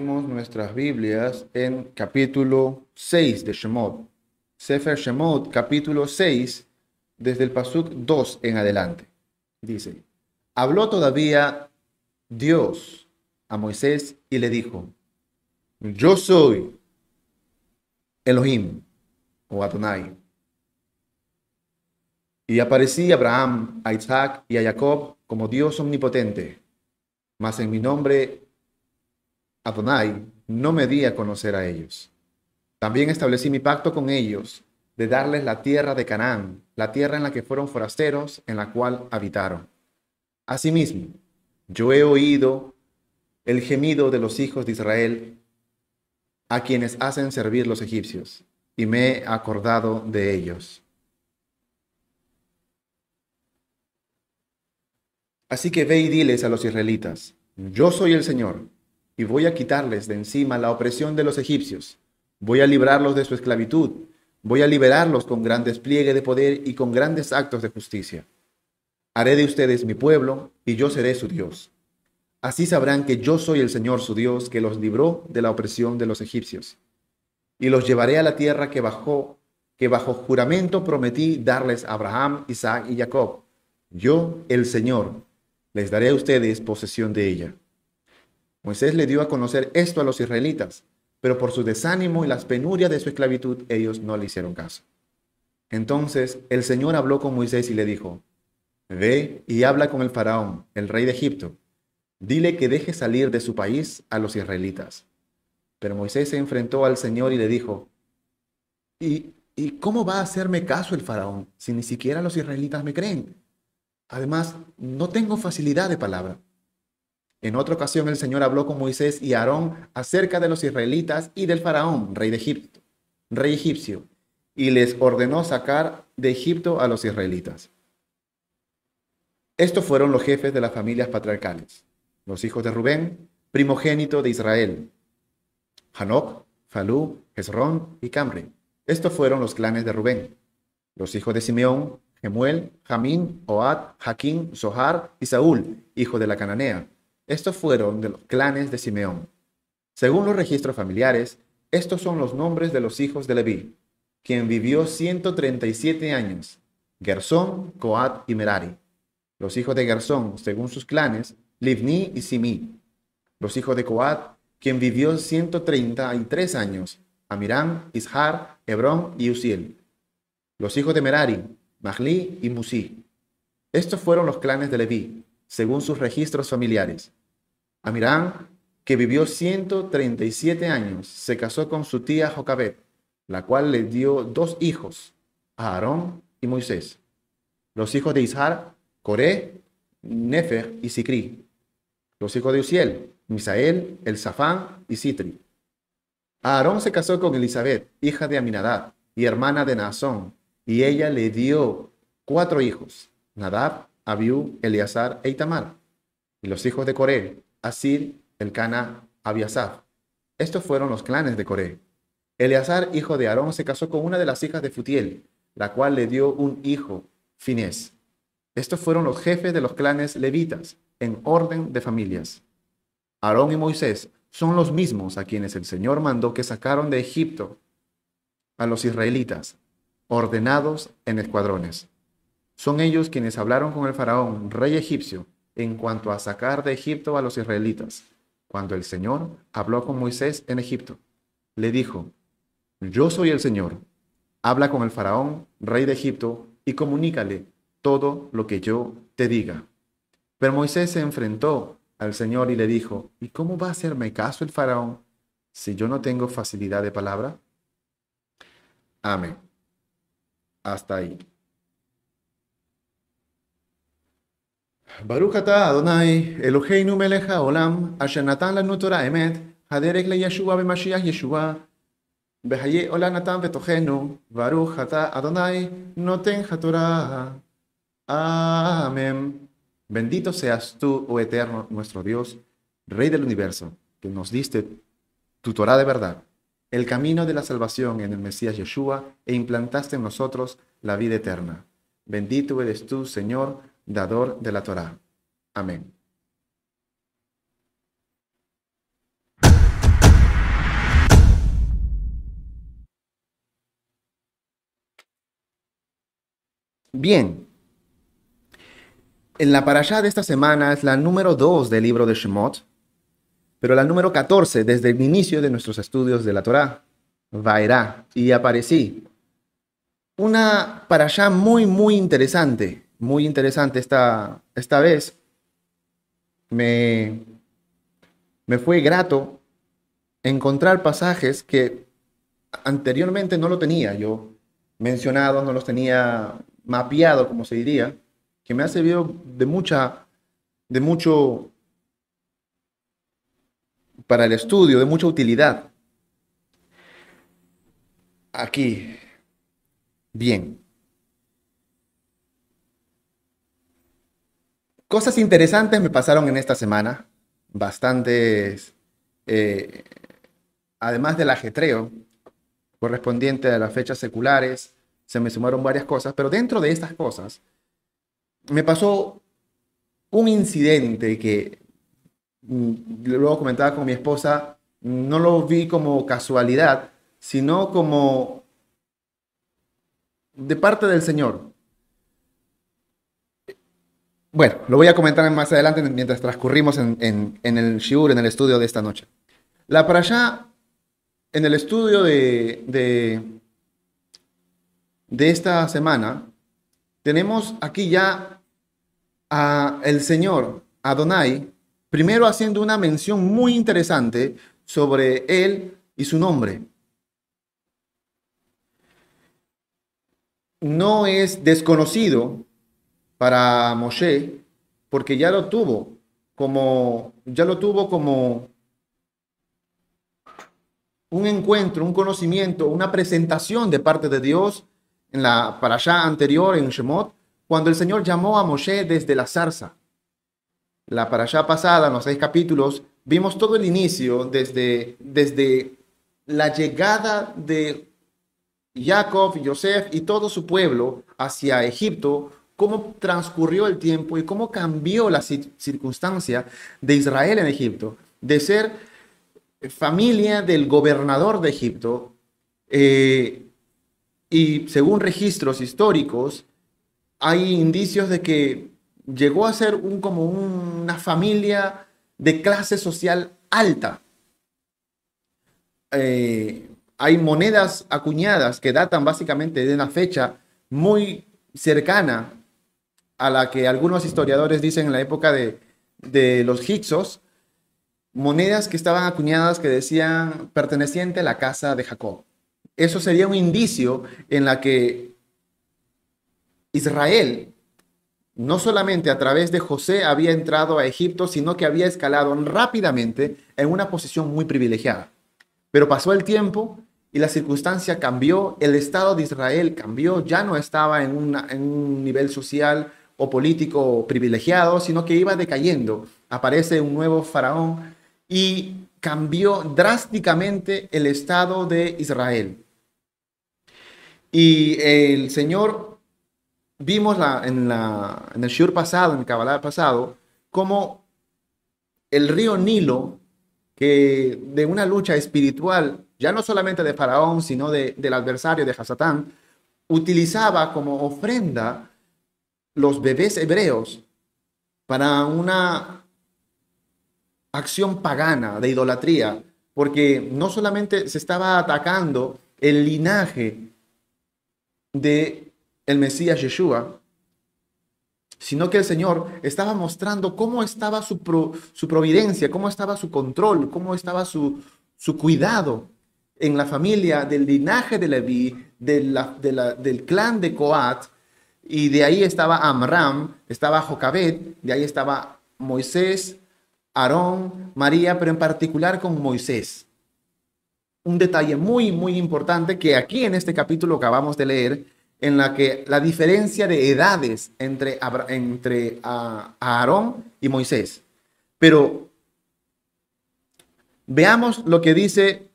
Abrimos nuestras Biblias en capítulo 6 de Shemot. Sefer Shemot, capítulo 6, desde el Pasuk 2 en adelante. Dice, habló todavía Dios a Moisés y le dijo, yo soy Elohim o Adonai. Y aparecí Abraham, a Isaac y a Jacob como Dios omnipotente, mas en mi nombre Adonai no me di a conocer a ellos. También establecí mi pacto con ellos de darles la tierra de Canaán, la tierra en la que fueron forasteros, en la cual habitaron. Asimismo, yo he oído el gemido de los hijos de Israel a quienes hacen servir los egipcios, y me he acordado de ellos. Así que ve y diles a los israelitas, yo soy el Señor, y voy a quitarles de encima la opresión de los egipcios, voy a librarlos de su esclavitud, voy a liberarlos con gran despliegue de poder y con grandes actos de justicia. Haré de ustedes mi pueblo, y yo seré su Dios. Así sabrán que yo soy el Señor su Dios, que los libró de la opresión de los egipcios. Y los llevaré a la tierra que bajó, que bajo juramento prometí darles a Abraham, Isaac y Jacob. Yo, el Señor, les daré a ustedes posesión de ella. Moisés le dio a conocer esto a los israelitas, pero por su desánimo y las penurias de su esclavitud ellos no le hicieron caso. Entonces el Señor habló con Moisés y le dijo, Ve y habla con el faraón, el rey de Egipto. Dile que deje salir de su país a los israelitas. Pero Moisés se enfrentó al Señor y le dijo, ¿y, ¿y cómo va a hacerme caso el faraón si ni siquiera los israelitas me creen? Además, no tengo facilidad de palabra. En otra ocasión el Señor habló con Moisés y Aarón acerca de los israelitas y del faraón, rey de Egipto, rey egipcio, y les ordenó sacar de Egipto a los israelitas. Estos fueron los jefes de las familias patriarcales, los hijos de Rubén, primogénito de Israel, Hanok, Falú, Hezrón y Camri. Estos fueron los clanes de Rubén. Los hijos de Simeón, Gemuel, Jamín, Oad, Jaquín, Zohar y Saúl, hijo de la cananea. Estos fueron de los clanes de Simeón. Según los registros familiares, estos son los nombres de los hijos de Leví, quien vivió 137 años, Gersón, Coat y Merari. Los hijos de Gersón, según sus clanes, Livni y Simi. Los hijos de Coat, quien vivió 133 años, Amirán, Ishar, Hebrón y Uziel. Los hijos de Merari, Mahli y Musi. Estos fueron los clanes de Leví, según sus registros familiares. Amirán, que vivió 137 años, se casó con su tía Jocabet, la cual le dio dos hijos, Aarón y Moisés. Los hijos de Ishar, Coré, Nefer y Sicri. Los hijos de Uziel, Misael, Elzafán y Sitri. Aarón se casó con Elizabeth, hija de Aminadab y hermana de Naasón, y ella le dio cuatro hijos, Nadab, Abiú, Eleazar e Itamar. Y los hijos de Coré, Asir, Elcana, Abiasaf. Estos fueron los clanes de Coré. Eleazar, hijo de Aarón, se casó con una de las hijas de Futiel, la cual le dio un hijo, Finés. Estos fueron los jefes de los clanes levitas, en orden de familias. Aarón y Moisés son los mismos a quienes el Señor mandó que sacaron de Egipto a los israelitas, ordenados en escuadrones. Son ellos quienes hablaron con el faraón, rey egipcio, en cuanto a sacar de Egipto a los israelitas. Cuando el Señor habló con Moisés en Egipto, le dijo, yo soy el Señor, habla con el faraón, rey de Egipto, y comunícale todo lo que yo te diga. Pero Moisés se enfrentó al Señor y le dijo, ¿y cómo va a hacerme caso el faraón si yo no tengo facilidad de palabra? Amén. Hasta ahí. Barukata Adonai, Eloheinu Melech Olam, Ashenatan la Nutora Emet, Haderek le Yeshua Bemashiach Yeshua, Behaye Olanatan Betohenu, Barukata Adonai, Noten Hatorah. Amén. Bendito seas tú, oh eterno nuestro Dios, Rey del universo, que nos diste tu Torah de verdad, el camino de la salvación en el Mesías Yeshua, e implantaste en nosotros la vida eterna. Bendito eres tú, Señor, dador de la Torá. Amén. Bien. En la parashá de esta semana es la número 2 del libro de Shemot, pero la número 14 desde el inicio de nuestros estudios de la Torá, Vaerá, y aparecí. Una parashá muy, muy interesante muy interesante esta, esta vez. Me, me fue grato encontrar pasajes que anteriormente no lo tenía yo mencionado, no los tenía mapeado, como se diría, que me ha servido de mucha, de mucho para el estudio, de mucha utilidad. Aquí, bien. Cosas interesantes me pasaron en esta semana, bastantes, eh, además del ajetreo correspondiente a las fechas seculares, se me sumaron varias cosas, pero dentro de estas cosas me pasó un incidente que mm, luego comentaba con mi esposa, no lo vi como casualidad, sino como de parte del Señor. Bueno, lo voy a comentar más adelante mientras transcurrimos en, el shiur, en el estudio de esta noche. La allá, en el estudio de, de esta semana, tenemos aquí ya a el Señor Adonai, primero haciendo una mención muy interesante sobre él y su nombre. No es desconocido para Moshe porque ya lo tuvo como ya lo tuvo como un encuentro, un conocimiento, una presentación de parte de Dios en la para allá anterior, en Shemot, cuando el Señor llamó a Moshe desde la zarza. La para allá pasada, en los seis capítulos, vimos todo el inicio desde, desde la llegada de Jacob, Yosef y todo su pueblo hacia Egipto, cómo transcurrió el tiempo y cómo cambió la circunstancia de Israel en Egipto, de ser familia del gobernador de Egipto, eh, y según registros históricos, hay indicios de que llegó a ser un, como una familia de clase social alta. Eh, hay monedas acuñadas que datan básicamente de una fecha muy cercana a la que algunos historiadores dicen en la época de, de los Hicsos, monedas que estaban acuñadas que decían perteneciente a la casa de Jacob eso sería un indicio en la que Israel no solamente a través de José había entrado a Egipto, sino que había escalado rápidamente en una posición muy privilegiada. Pero pasó el tiempo y la circunstancia cambió, el Estado de Israel cambió, ya no estaba en, en un nivel social o político privilegiado, sino que iba decayendo. Aparece un nuevo faraón y cambió drásticamente el Estado de Israel. Y el Señor, vimos la, en, el Shur pasado, en el Kabbalah pasado, como el río Nilo, que de una lucha espiritual, ya no solamente de Faraón, sino de, del adversario de Hasatán, utilizaba como ofrenda los bebés hebreos para una acción pagana de idolatría, porque no solamente se estaba atacando el linaje de el Mesías Yeshua, sino que el Señor estaba mostrando cómo estaba su, su providencia, cómo estaba su control, cómo estaba su, su cuidado en la familia del linaje de Leví, de del clan de Coat, y de ahí estaba Amram, estaba Jocabet, de ahí estaba Moisés, Aarón, María, pero en particular con Moisés un detalle muy, muy importante que aquí en este capítulo acabamos de leer, en la que la diferencia de edades entre, entre Aarón y Moisés. Pero veamos lo que dice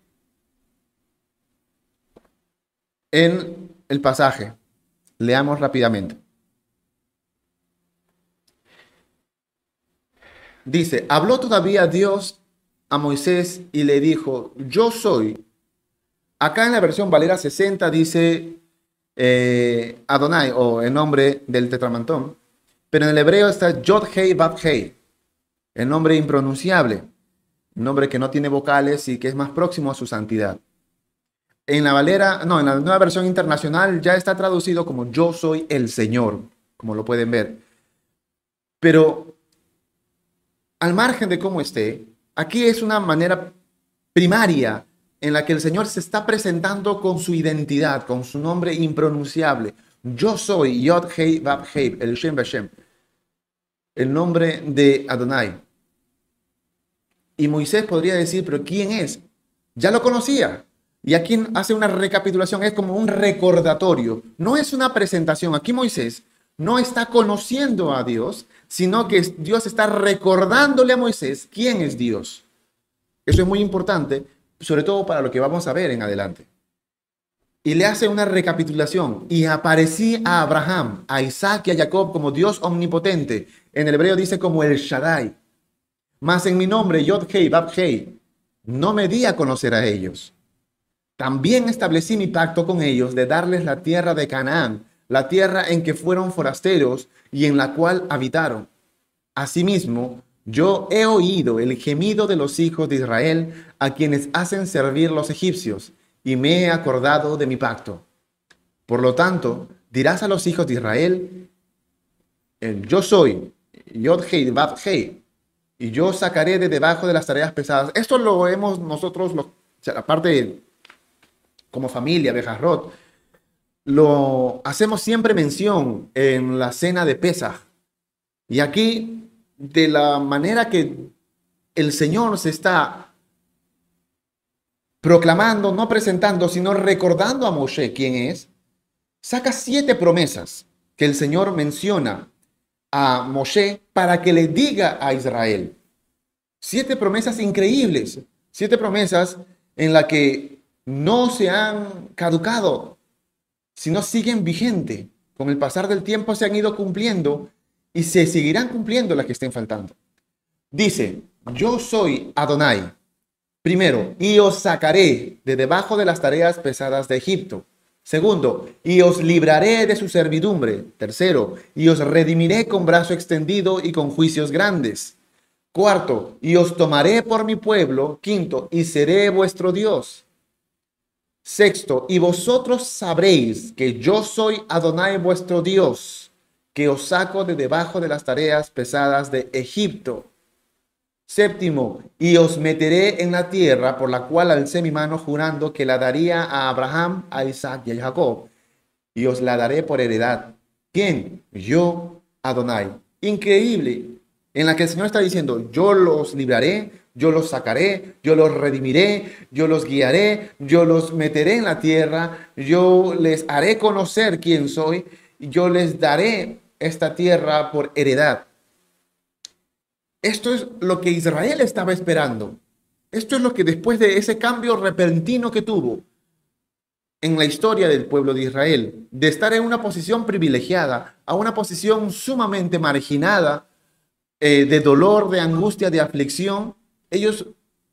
en el pasaje. Leamos rápidamente. Dice, habló todavía Dios a Moisés y le dijo, yo soy. Acá en la versión Valera 60 dice, eh, Adonai o el nombre del tetramantón, pero en el hebreo está Yod Hei Bab Hei, el nombre impronunciable, un nombre que no tiene vocales y que es más próximo a su santidad. En la Valera, no, en la nueva versión internacional ya está traducido como Yo soy el Señor, como lo pueden ver. Pero al margen de cómo esté, aquí es una manera primaria en la que el Señor se está presentando con su identidad, con su nombre impronunciable. Yo soy Yod Hei Vav Hei, el Shem Bashem, el nombre de Adonai. Y Moisés podría decir, pero ¿quién es? Ya lo conocía. Y aquí hace una recapitulación, es como un recordatorio. No es una presentación. Aquí Moisés no está conociendo a Dios, sino que Dios está recordándole a Moisés quién es Dios. Eso es muy importante, sobre todo para lo que vamos a ver en adelante. Y le hace una recapitulación. Y aparecí a Abraham, a Isaac y a Jacob como Dios omnipotente. En el hebreo dice como el Shaddai. Mas en mi nombre, Yod Hei, Bab Hei, no me di a conocer a ellos. También establecí mi pacto con ellos de darles la tierra de Canaán, la tierra en que fueron forasteros y en la cual habitaron. Asimismo, yo he oído el gemido de los hijos de Israel a quienes hacen servir los egipcios, y me he acordado de mi pacto. Por lo tanto, dirás a los hijos de Israel, el yo soy, Yod Hei, Vav Hei, y yo sacaré de debajo de las tareas pesadas. Esto lo vemos nosotros, lo, aparte como familia de Jarrot, lo hacemos siempre mención en la cena de Pesach. Y aquí, de la manera que el Señor se está proclamando, no presentando, sino recordando a Moshe quién es, saca siete promesas que el Señor menciona a Moshe para que le diga a Israel. Siete promesas increíbles, siete promesas en las que no se han caducado, sino siguen vigente. Con el pasar del tiempo se han ido cumpliendo y se seguirán cumpliendo las que estén faltando. Dice, yo soy Adonai. Primero, y os sacaré de debajo de las tareas pesadas de Egipto. Segundo, y os libraré de su servidumbre. Tercero, y os redimiré con brazo extendido y con juicios grandes. Cuarto, y os tomaré por mi pueblo. Quinto, y seré vuestro Dios. Sexto, y vosotros sabréis que yo soy Adonai vuestro Dios, que os saco de debajo de las tareas pesadas de Egipto. Séptimo, y os meteré en la tierra por la cual alcé mi mano jurando que la daría a Abraham, a Isaac y a Jacob, y os la daré por heredad. ¿Quién? Yo, Adonai. Increíble, en la que el Señor está diciendo, yo los libraré, yo los sacaré, yo los redimiré, yo los guiaré, yo los meteré en la tierra, yo les haré conocer quién soy, yo les daré esta tierra por heredad. Esto es lo que Israel estaba esperando. Esto es lo que después de ese cambio repentino que tuvo en la historia del pueblo de Israel, de estar en una posición privilegiada a una posición sumamente marginada, eh, de dolor, de angustia, de aflicción, ellos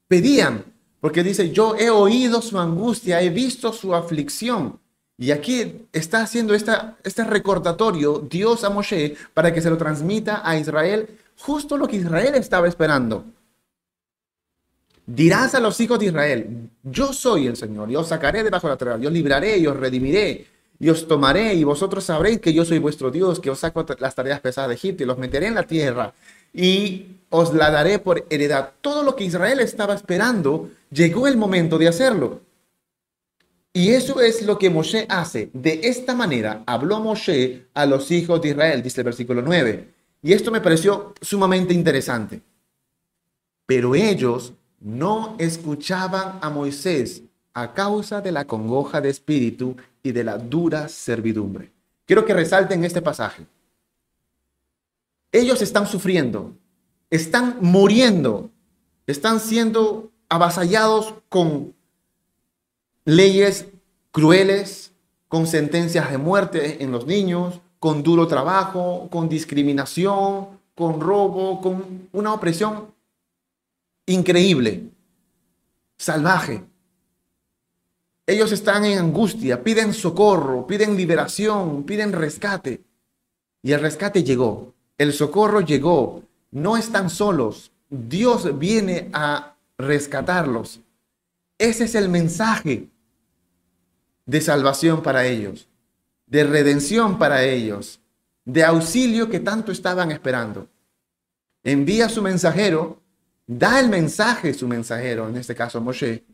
pedían, porque dice, yo he oído su angustia, he visto su aflicción. Y aquí está haciendo esta, este recordatorio Dios a Moshe para que se lo transmita a Israel justo lo que Israel estaba esperando. Dirás a los hijos de Israel, yo soy el Señor, yo os sacaré debajo de la tierra, yo os libraré y os redimiré, y os tomaré, y vosotros sabréis que yo soy vuestro Dios, que os saco las tareas pesadas de Egipto, y los meteré en la tierra, y os la daré por heredad. Todo lo que Israel estaba esperando, llegó el momento de hacerlo. Y eso es lo que Moshe hace. De esta manera habló Moshe a los hijos de Israel, dice el versículo 9. Y esto me pareció sumamente interesante. Pero ellos no escuchaban a Moisés a causa de la congoja de espíritu y de la dura servidumbre. Quiero que resalten este pasaje. Ellos están sufriendo, están muriendo, están siendo avasallados con leyes crueles, con sentencias de muerte en los niños, con duro trabajo, con discriminación, con robo, con una opresión increíble, salvaje. Ellos están en angustia, piden socorro, piden liberación, piden rescate. Y el rescate llegó, el socorro llegó. No están solos, Dios viene a rescatarlos. Ese es el mensaje de salvación para ellos, de redención para ellos, de auxilio que tanto estaban esperando. Envía su mensajero, da el mensaje su mensajero, en este caso Moshe,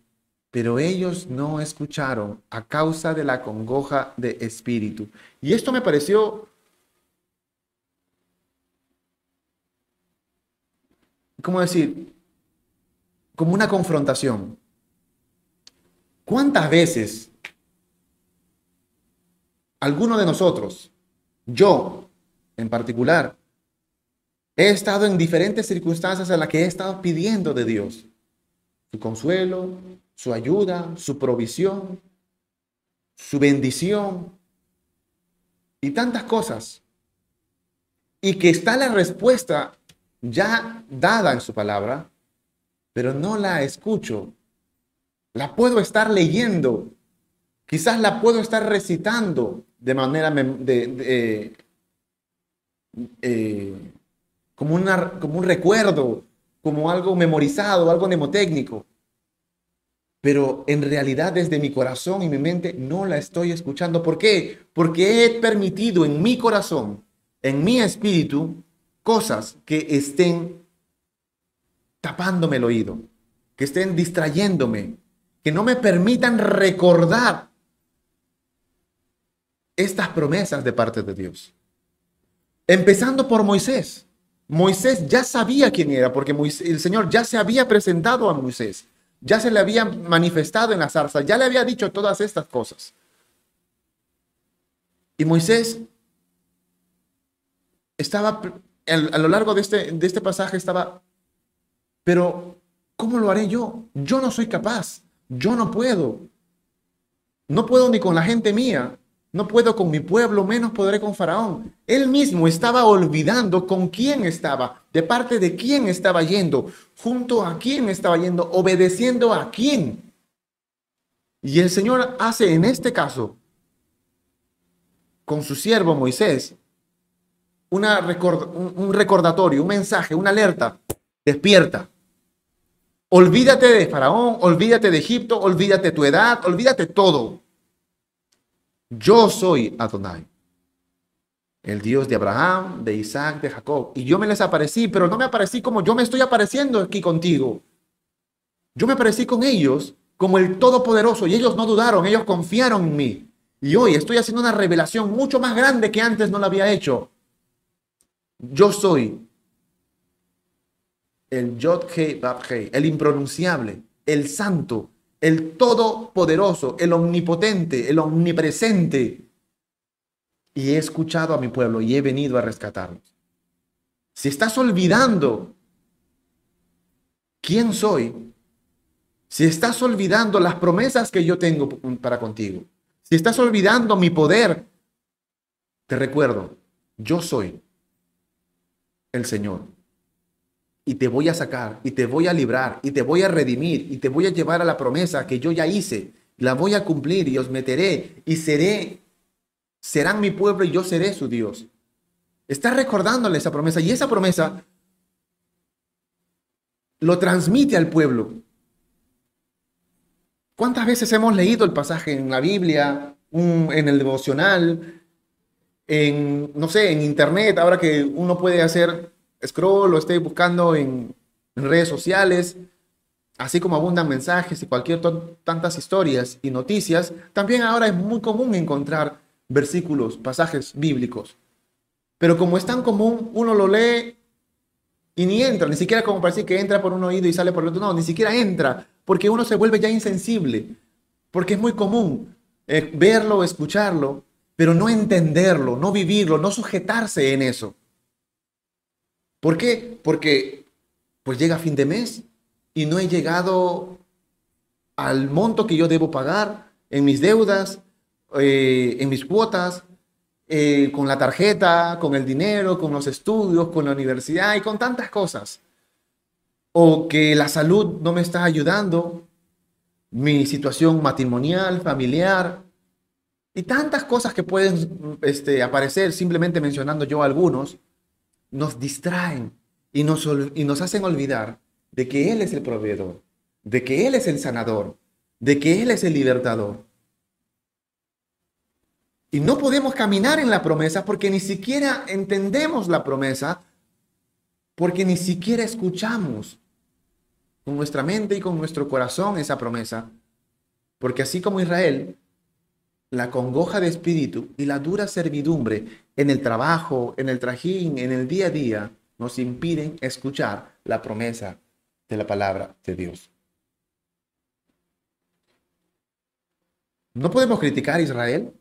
pero ellos no escucharon a causa de la congoja de espíritu. Y esto me pareció ¿cómo decir? Como una confrontación. ¿Cuántas veces alguno de nosotros, yo en particular, he estado en diferentes circunstancias en las que he estado pidiendo de Dios su consuelo, su ayuda, su provisión, su bendición y tantas cosas. Y que está la respuesta ya dada en su palabra, pero no la escucho. La puedo estar leyendo, quizás la puedo estar recitando de manera de, eh, como, una, como un recuerdo, como algo memorizado, algo mnemotécnico. Pero en realidad desde mi corazón y mi mente no la estoy escuchando. ¿Por qué? Porque he permitido en mi corazón, en mi espíritu, cosas que estén tapándome el oído, que estén distrayéndome, que no me permitan recordar estas promesas de parte de Dios. Empezando por Moisés. Moisés ya sabía quién era, porque el Señor ya se había presentado a Moisés, ya se le había manifestado en la zarza, ya le había dicho todas estas cosas. Y Moisés estaba, a lo largo de este, de este pasaje estaba, pero ¿cómo lo haré yo? Yo no soy capaz, yo no puedo. No puedo ni con la gente mía, no puedo con mi pueblo, menos podré con Faraón. Él mismo estaba olvidando con quién estaba, de parte de quién estaba yendo, junto a quién estaba yendo, obedeciendo a quién. Y el Señor hace en este caso, con su siervo Moisés, una un recordatorio, un mensaje, una alerta. Despierta. Olvídate de Faraón, olvídate de Egipto, olvídate tu edad, olvídate todo. Yo soy Adonai, el Dios de Abraham, de Isaac, de Jacob. Y yo me les aparecí, pero no me aparecí como yo me estoy apareciendo aquí contigo. Yo me aparecí con ellos como el Todopoderoso y ellos no dudaron, ellos confiaron en mí. Y hoy estoy haciendo una revelación mucho más grande que antes no la había hecho. Yo soy el Yod Hei el impronunciable, el santo, el todopoderoso, el omnipotente, el omnipresente. Y he escuchado a mi pueblo y he venido a rescatarlos. Si estás olvidando quién soy, si estás olvidando las promesas que yo tengo para contigo, si estás olvidando mi poder, te recuerdo, yo soy el Señor y te voy a sacar y te voy a librar y te voy a redimir y te voy a llevar a la promesa que yo ya hice. La voy a cumplir y os meteré y seré, serán mi pueblo y yo seré su Dios. Está recordándole esa promesa y esa promesa lo transmite al pueblo. ¿Cuántas veces hemos leído el pasaje en la Biblia, en el devocional, en, no sé, en internet, ahora que uno puede hacer scroll o esté buscando en, redes sociales, así como abundan mensajes y cualquier tantas historias y noticias, también ahora es muy común encontrar versículos, pasajes bíblicos. Pero como es tan común, uno lo lee y ni entra, ni siquiera como parece que entra por un oído y sale por el otro, no, ni siquiera entra, porque uno se vuelve ya insensible, porque es muy común eh, verlo, escucharlo, pero no entenderlo, no vivirlo, no sujetarse en eso. ¿Por qué? Porque pues llega fin de mes y no he llegado al monto que yo debo pagar en mis deudas, eh, en mis cuotas, eh, con la tarjeta, con el dinero, con los estudios, con la universidad y con tantas cosas. O que la salud no me está ayudando, mi situación matrimonial, familiar y tantas cosas que pueden este, aparecer simplemente mencionando yo algunos, nos distraen y nos, y nos hacen olvidar de que Él es el proveedor, de que Él es el sanador, de que Él es el libertador. Y no podemos caminar en la promesa porque ni siquiera entendemos la promesa, porque ni siquiera escuchamos con nuestra mente y con nuestro corazón esa promesa. Porque así como Israel, la congoja de espíritu y la dura servidumbre en el trabajo, en el trajín, en el día a día, nos impiden escuchar la promesa de la palabra de Dios. No podemos criticar a Israel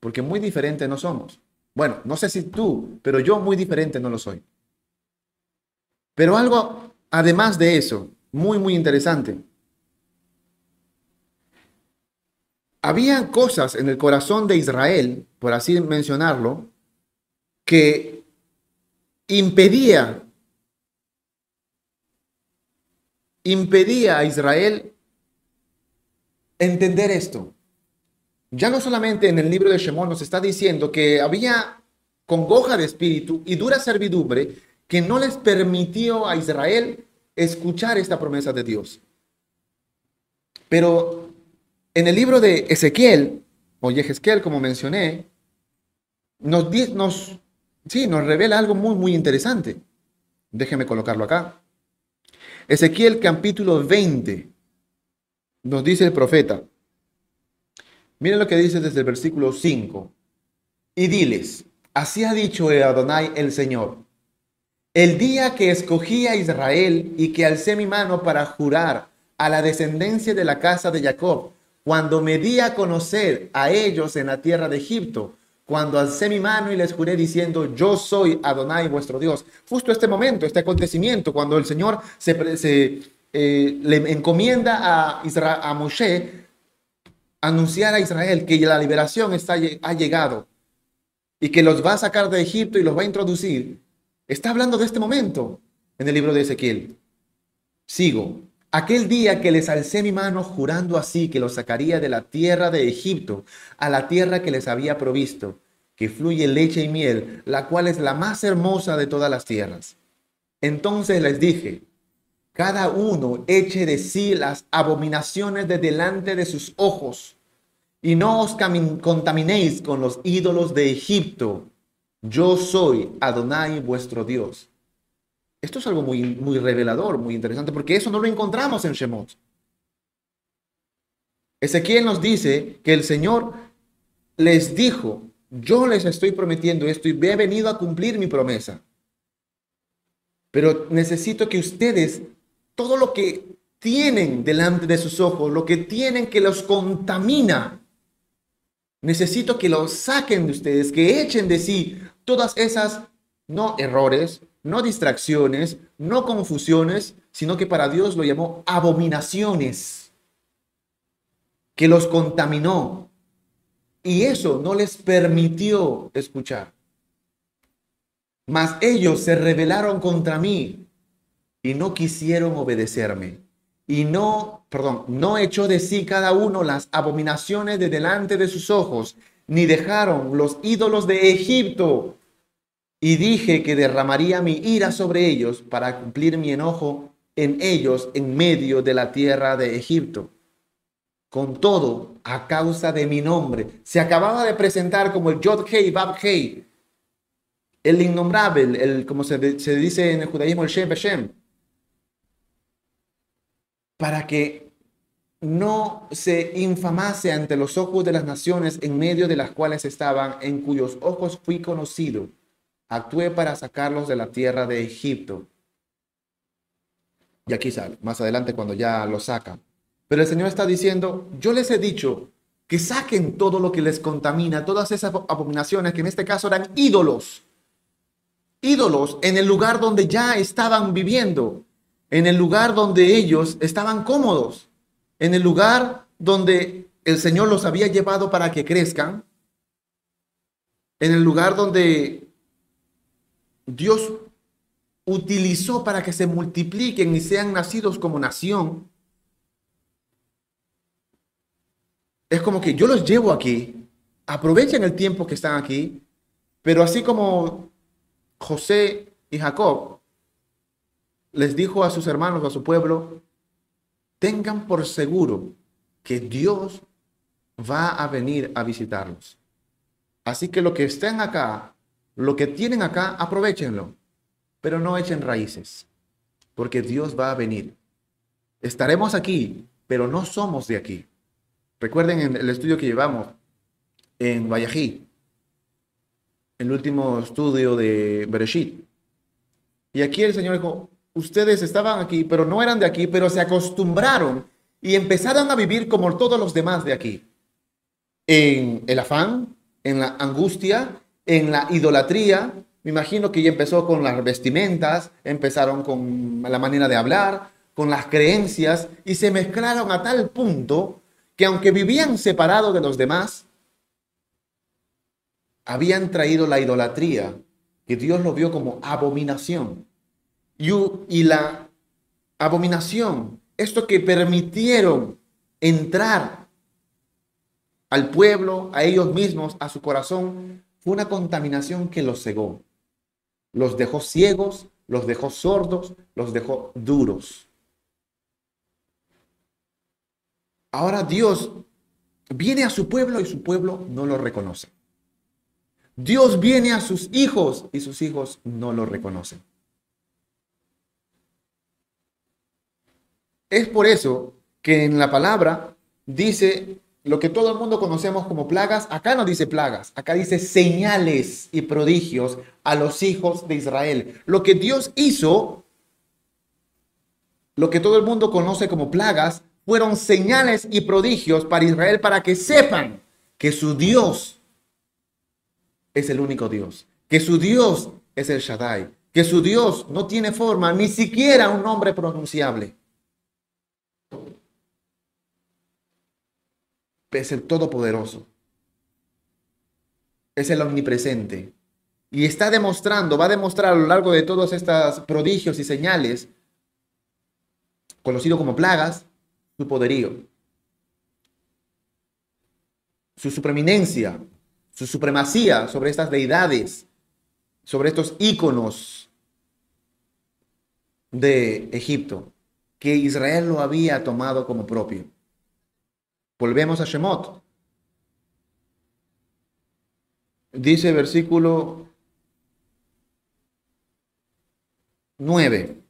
porque muy diferente no somos. Bueno, no sé si tú, pero yo muy diferente no lo soy. Pero algo, además de eso, muy, muy interesante. Había cosas en el corazón de Israel, por así mencionarlo, que impedía, impedía a Israel entender esto. Ya no solamente en el libro de Shemón nos está diciendo que había congoja de espíritu y dura servidumbre que no les permitió a Israel escuchar esta promesa de Dios. Pero en el libro de Ezequiel, o Yehezquiel, como mencioné, nos, nos, sí, nos revela algo muy, muy interesante. Déjeme colocarlo acá. Ezequiel capítulo 20, nos dice el profeta, Miren lo que dice desde el versículo 5. Y diles, así ha dicho Adonai el Señor. El día que escogí a Israel y que alcé mi mano para jurar a la descendencia de la casa de Jacob, cuando me di a conocer a ellos en la tierra de Egipto, cuando alcé mi mano y les juré diciendo, yo soy Adonai vuestro Dios. Justo este momento, este acontecimiento, cuando el Señor se, eh, le encomienda a, Israel, a Moshe anunciar a Israel que la liberación está, ha llegado y que los va a sacar de Egipto y los va a introducir, está hablando de este momento en el libro de Ezequiel. Sigo. Aquel día que les alcé mi mano jurando así que los sacaría de la tierra de Egipto a la tierra que les había provisto, que fluye leche y miel, la cual es la más hermosa de todas las tierras. Entonces les dije, cada uno eche de sí las abominaciones de delante de sus ojos, y no os contaminéis con los ídolos de Egipto. Yo soy Adonai vuestro Dios. Esto es algo muy, muy revelador, muy interesante, porque eso no lo encontramos en Shemot. Ezequiel nos dice que el Señor les dijo, yo les estoy prometiendo esto y he venido a cumplir mi promesa. Pero necesito que ustedes todo lo que tienen delante de sus ojos, lo que tienen que los contamina. Necesito que lo saquen de ustedes, que echen de sí todas esas, no errores, no distracciones, no confusiones, sino que para Dios lo llamó abominaciones, que los contaminó. Y eso no les permitió escuchar. Mas ellos se rebelaron contra mí y no quisieron obedecerme. Y no, perdón, no echó de sí cada uno las abominaciones de delante de sus ojos, ni dejaron los ídolos de Egipto. Y dije que derramaría mi ira sobre ellos para cumplir mi enojo en ellos en medio de la tierra de Egipto. Con todo, a causa de mi nombre, se acababa de presentar como el Yod Hei Bab Hei, el innombrable, el, como se, dice en el judaísmo, el Shem Beshem para que no se infamase ante los ojos de las naciones en medio de las cuales estaban, en cuyos ojos fui conocido. Actué para sacarlos de la tierra de Egipto. Y aquí sale, más adelante cuando ya lo sacan. Pero el Señor está diciendo, yo les he dicho que saquen todo lo que les contamina, todas esas abominaciones que en este caso eran ídolos. Ídolos en el lugar donde ya estaban viviendo en el lugar donde ellos estaban cómodos, en el lugar donde el Señor los había llevado para que crezcan, en el lugar donde Dios utilizó para que se multipliquen y sean nacidos como nación. Es como que yo los llevo aquí, aprovechen el tiempo que están aquí, pero así como José y Jacob les dijo a sus hermanos, a su pueblo, tengan por seguro que Dios va a venir a visitarlos. Así que lo que estén acá, lo que tienen acá, aprovechenlo, pero no echen raíces, porque Dios va a venir. Estaremos aquí, pero no somos de aquí. Recuerden en el estudio que llevamos en Vallají, el último estudio de Bereshit. Y aquí el Señor dijo, ustedes estaban aquí, pero no eran de aquí, pero se acostumbraron y empezaron a vivir como todos los demás de aquí. En el afán, en la angustia, en la idolatría. Me imagino que ya empezó con las vestimentas, empezaron con la manera de hablar, con las creencias y se mezclaron a tal punto que aunque vivían separados de los demás, habían traído la idolatría, que Dios lo vio como abominación. Y, y la abominación, esto que permitieron entrar al pueblo, a ellos mismos, a su corazón, fue una contaminación que los cegó. Los dejó ciegos, los dejó sordos, los dejó duros. Ahora Dios viene a su pueblo y su pueblo no lo reconoce. Dios viene a sus hijos y sus hijos no lo reconocen. Es por eso que en la palabra dice lo que todo el mundo conocemos como plagas, acá no dice plagas, acá dice señales y prodigios a los hijos de Israel. Lo que Dios hizo, lo que todo el mundo conoce como plagas, fueron señales y prodigios para Israel para que sepan que su Dios es el único Dios, que su Dios es el Shaddai, que su Dios no tiene forma, ni siquiera un nombre pronunciable. Es el Todopoderoso. Es el Omnipresente. Y está demostrando, va a demostrar a lo largo de todos estos prodigios y señales, conocido como plagas, su poderío, su supreeminencia, su supremacía sobre estas deidades, sobre estos íconos de Egipto, que Israel lo había tomado como propio. Volvemos a Shemot. Dice versículo 9.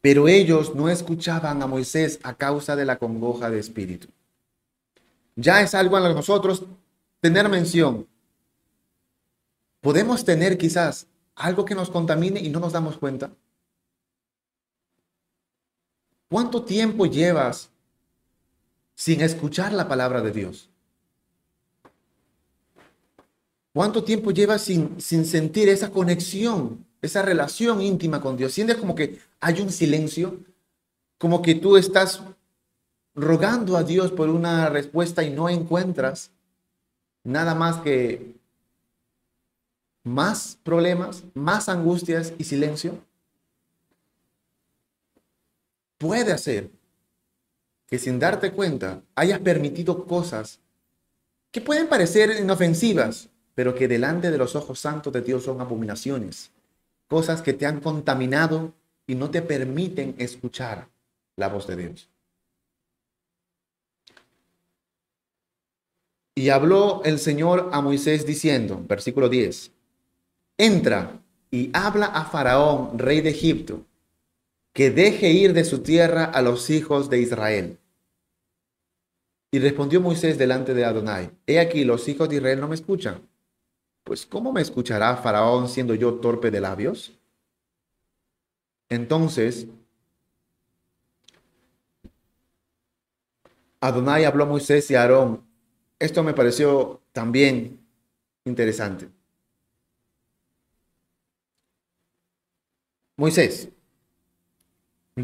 Pero ellos no escuchaban a Moisés a causa de la congoja de espíritu. Ya es algo en nosotros tener mención. Podemos tener quizás algo que nos contamine y no nos damos cuenta. ¿Cuánto tiempo llevas sin escuchar la palabra de Dios? ¿Cuánto tiempo llevas sin, sin sentir esa conexión, esa relación íntima con Dios? Sientes como que hay un silencio, como que tú estás rogando a Dios por una respuesta y no encuentras nada más que más problemas, más angustias y silencio, puede hacer que sin darte cuenta hayas permitido cosas que pueden parecer inofensivas, pero que delante de los ojos santos de Dios son abominaciones, cosas que te han contaminado y no te permiten escuchar la voz de Dios. Y habló el Señor a Moisés diciendo, versículo 10, entra y habla a Faraón, rey de Egipto, que deje ir de su tierra a los hijos de Israel. Y respondió Moisés delante de Adonai, he aquí los hijos de Israel no me escuchan. Pues ¿cómo me escuchará Faraón siendo yo torpe de labios? Entonces, Adonai habló a Moisés y a Aarón esto me pareció también interesante. Moisés,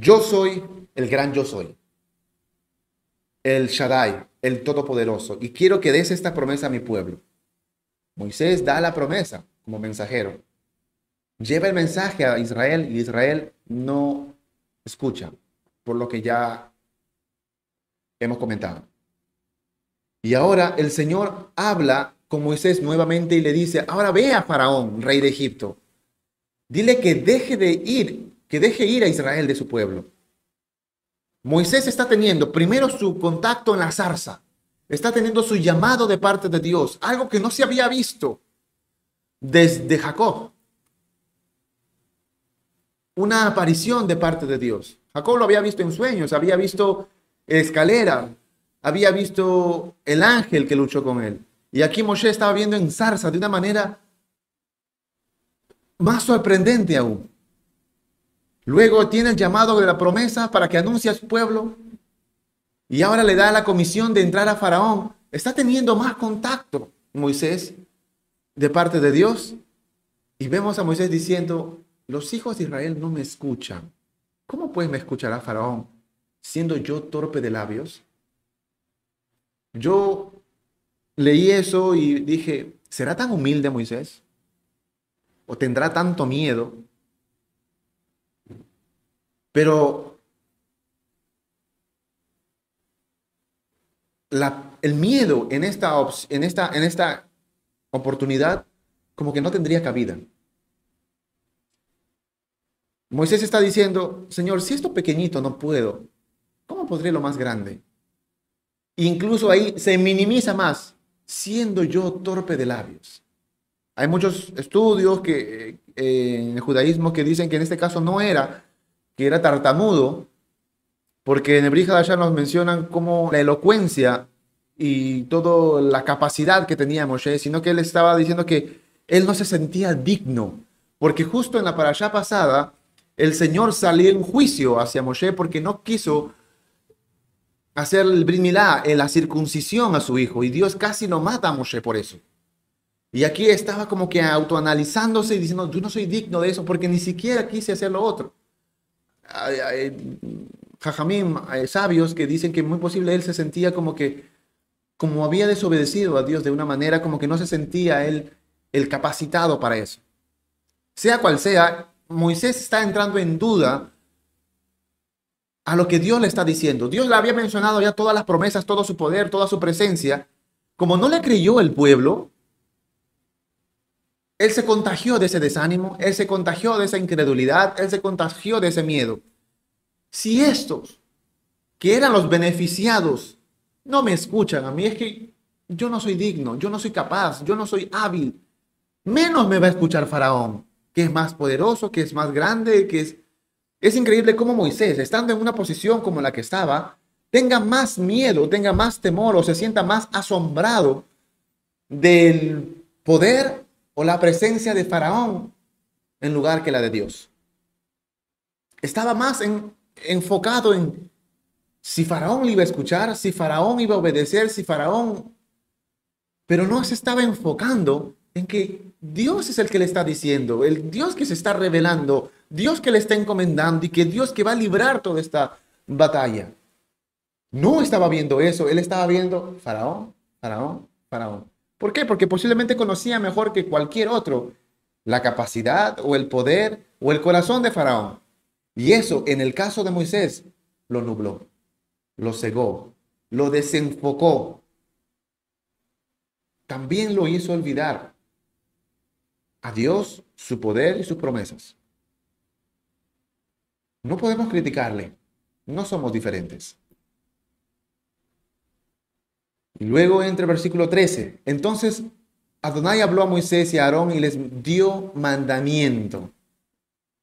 yo soy el gran yo soy, el Shaddai, el Todopoderoso, y quiero que des esta promesa a mi pueblo. Moisés da la promesa como mensajero. Lleva el mensaje a Israel y Israel no escucha, por lo que ya hemos comentado. Y ahora el Señor habla con Moisés nuevamente y le dice, ahora ve a Faraón, rey de Egipto. Dile que deje de ir, que deje ir a Israel de su pueblo. Moisés está teniendo primero su contacto en la zarza, está teniendo su llamado de parte de Dios, algo que no se había visto desde Jacob. Una aparición de parte de Dios. Jacob lo había visto en sueños, había visto escalera, había visto el ángel que luchó con él. Y aquí Moshe estaba viendo en zarza de una manera más sorprendente aún. Luego tiene el llamado de la promesa para que anuncie a su pueblo. Y ahora le da la comisión de entrar a Faraón. Está teniendo más contacto Moisés de parte de Dios. Y vemos a Moisés diciendo, los hijos de Israel no me escuchan. ¿Cómo pues me escuchará Faraón siendo yo torpe de labios? Yo leí eso y dije, ¿será tan humilde Moisés? ¿O tendrá tanto miedo? Pero el miedo en esta, en, esta, en esta oportunidad como que no tendría cabida. Moisés está diciendo, Señor, si esto pequeñito no puedo, ¿cómo podré lo más grande? Incluso ahí se minimiza más, siendo yo torpe de labios. Hay muchos estudios que, eh, en el judaísmo que dicen que en este caso no era que era tartamudo, porque en el allá nos mencionan como la elocuencia y toda la capacidad que tenía Moshe, sino que él estaba diciendo que él no se sentía digno, porque justo en la parasha pasada, el Señor salió en juicio hacia Moshe porque no quiso hacer el brimilá, la circuncisión a su hijo, y Dios casi lo mata a Moshe por eso. Y aquí estaba como que autoanalizándose y diciendo, yo no soy digno de eso porque ni siquiera quise hacer lo otro jajamim, sabios que dicen que muy posible él se sentía como que, como había desobedecido a Dios de una manera, como que no se sentía él el capacitado para eso. Sea cual sea, Moisés está entrando en duda a lo que Dios le está diciendo. Dios le había mencionado ya todas las promesas, todo su poder, toda su presencia. Como no le creyó el pueblo, él se contagió de ese desánimo, él se contagió de esa incredulidad, él se contagió de ese miedo. Si estos, que eran los beneficiados, no me escuchan a mí, es que yo no soy digno, yo no soy capaz, yo no soy hábil, menos me va a escuchar Faraón, que es más poderoso, que es más grande, que es... Es increíble cómo Moisés, estando en una posición como la que estaba, tenga más miedo, tenga más temor o se sienta más asombrado del poder o la presencia de Faraón en lugar que la de Dios. Estaba más enfocado en si Faraón iba a escuchar, si Faraón iba a obedecer, si Faraón... Pero no se estaba enfocando en que Dios es el que le está diciendo, el Dios que se está revelando, Dios que le está encomendando y que Dios que va a librar toda esta batalla. No estaba viendo eso, él estaba viendo Faraón, Faraón, Faraón. ¿Por qué? Porque posiblemente conocía mejor que cualquier otro la capacidad o el poder o el corazón de Faraón. Y eso, en el caso de Moisés, lo nubló, lo cegó, lo desenfocó. También lo hizo olvidar a Dios, su poder y sus promesas. No podemos criticarle, no somos diferentes. Y luego entra el versículo 13. Entonces Adonai habló a Moisés y a Aarón y les dio mandamiento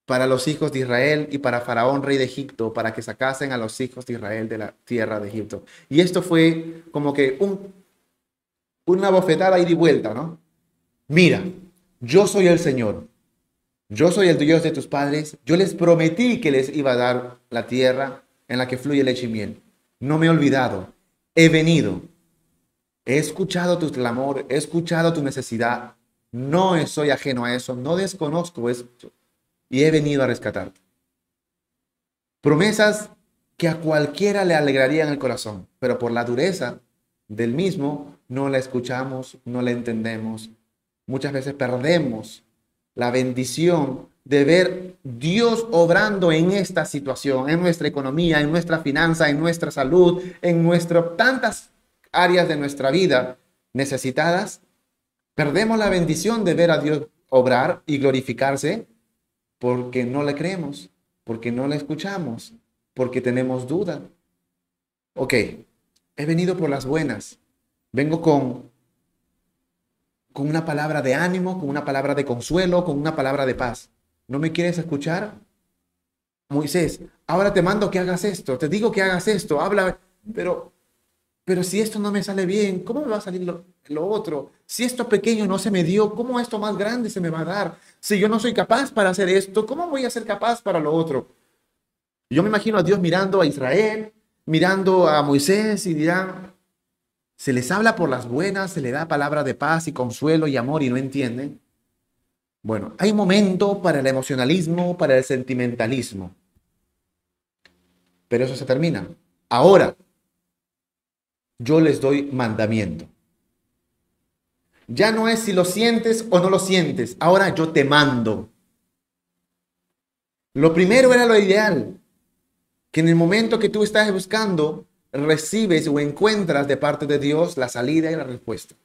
para los hijos de Israel y para Faraón, rey de Egipto, para que sacasen a los hijos de Israel de la tierra de Egipto. Y esto fue como que un, una bofetada ida y vuelta, ¿no? Mira, yo soy el Señor, yo soy el Dios de tus padres, yo les prometí que les iba a dar la tierra en la que fluye leche y miel. No me he olvidado, he venido He escuchado tu clamor, he escuchado tu necesidad. No soy ajeno a eso, no desconozco esto y he venido a rescatarte. Promesas que a cualquiera le alegrarían el corazón, pero por la dureza del mismo no la escuchamos, no la entendemos. Muchas veces perdemos la bendición de ver Dios obrando en esta situación, en nuestra economía, en nuestra finanza, en nuestra salud, en nuestras tantas áreas de nuestra vida necesitadas, perdemos la bendición de ver a Dios obrar y glorificarse porque no le creemos, porque no le escuchamos, porque tenemos duda. Ok, he venido por las buenas. Vengo con, con una palabra de ánimo, con una palabra de consuelo, con una palabra de paz. ¿No me quieres escuchar? Moisés, ahora te mando que hagas esto, te digo que hagas esto, habla, pero, pero si esto no me sale bien, ¿cómo me va a salir lo, lo otro? Si esto pequeño no se me dio, ¿cómo esto más grande se me va a dar? Si yo no soy capaz para hacer esto, ¿cómo voy a ser capaz para lo otro? Yo me imagino a Dios mirando a Israel, mirando a Moisés y dirán, se les habla por las buenas, se le da palabra de paz y consuelo y amor y no entienden. Bueno, hay momento para el emocionalismo, para el sentimentalismo. Pero eso se termina. Ahora, yo les doy mandamiento. Ya no es si lo sientes o no lo sientes. Ahora yo te mando. Lo primero era lo ideal. Que en el momento que tú estás buscando, recibes o encuentras de parte de Dios la salida y la respuesta.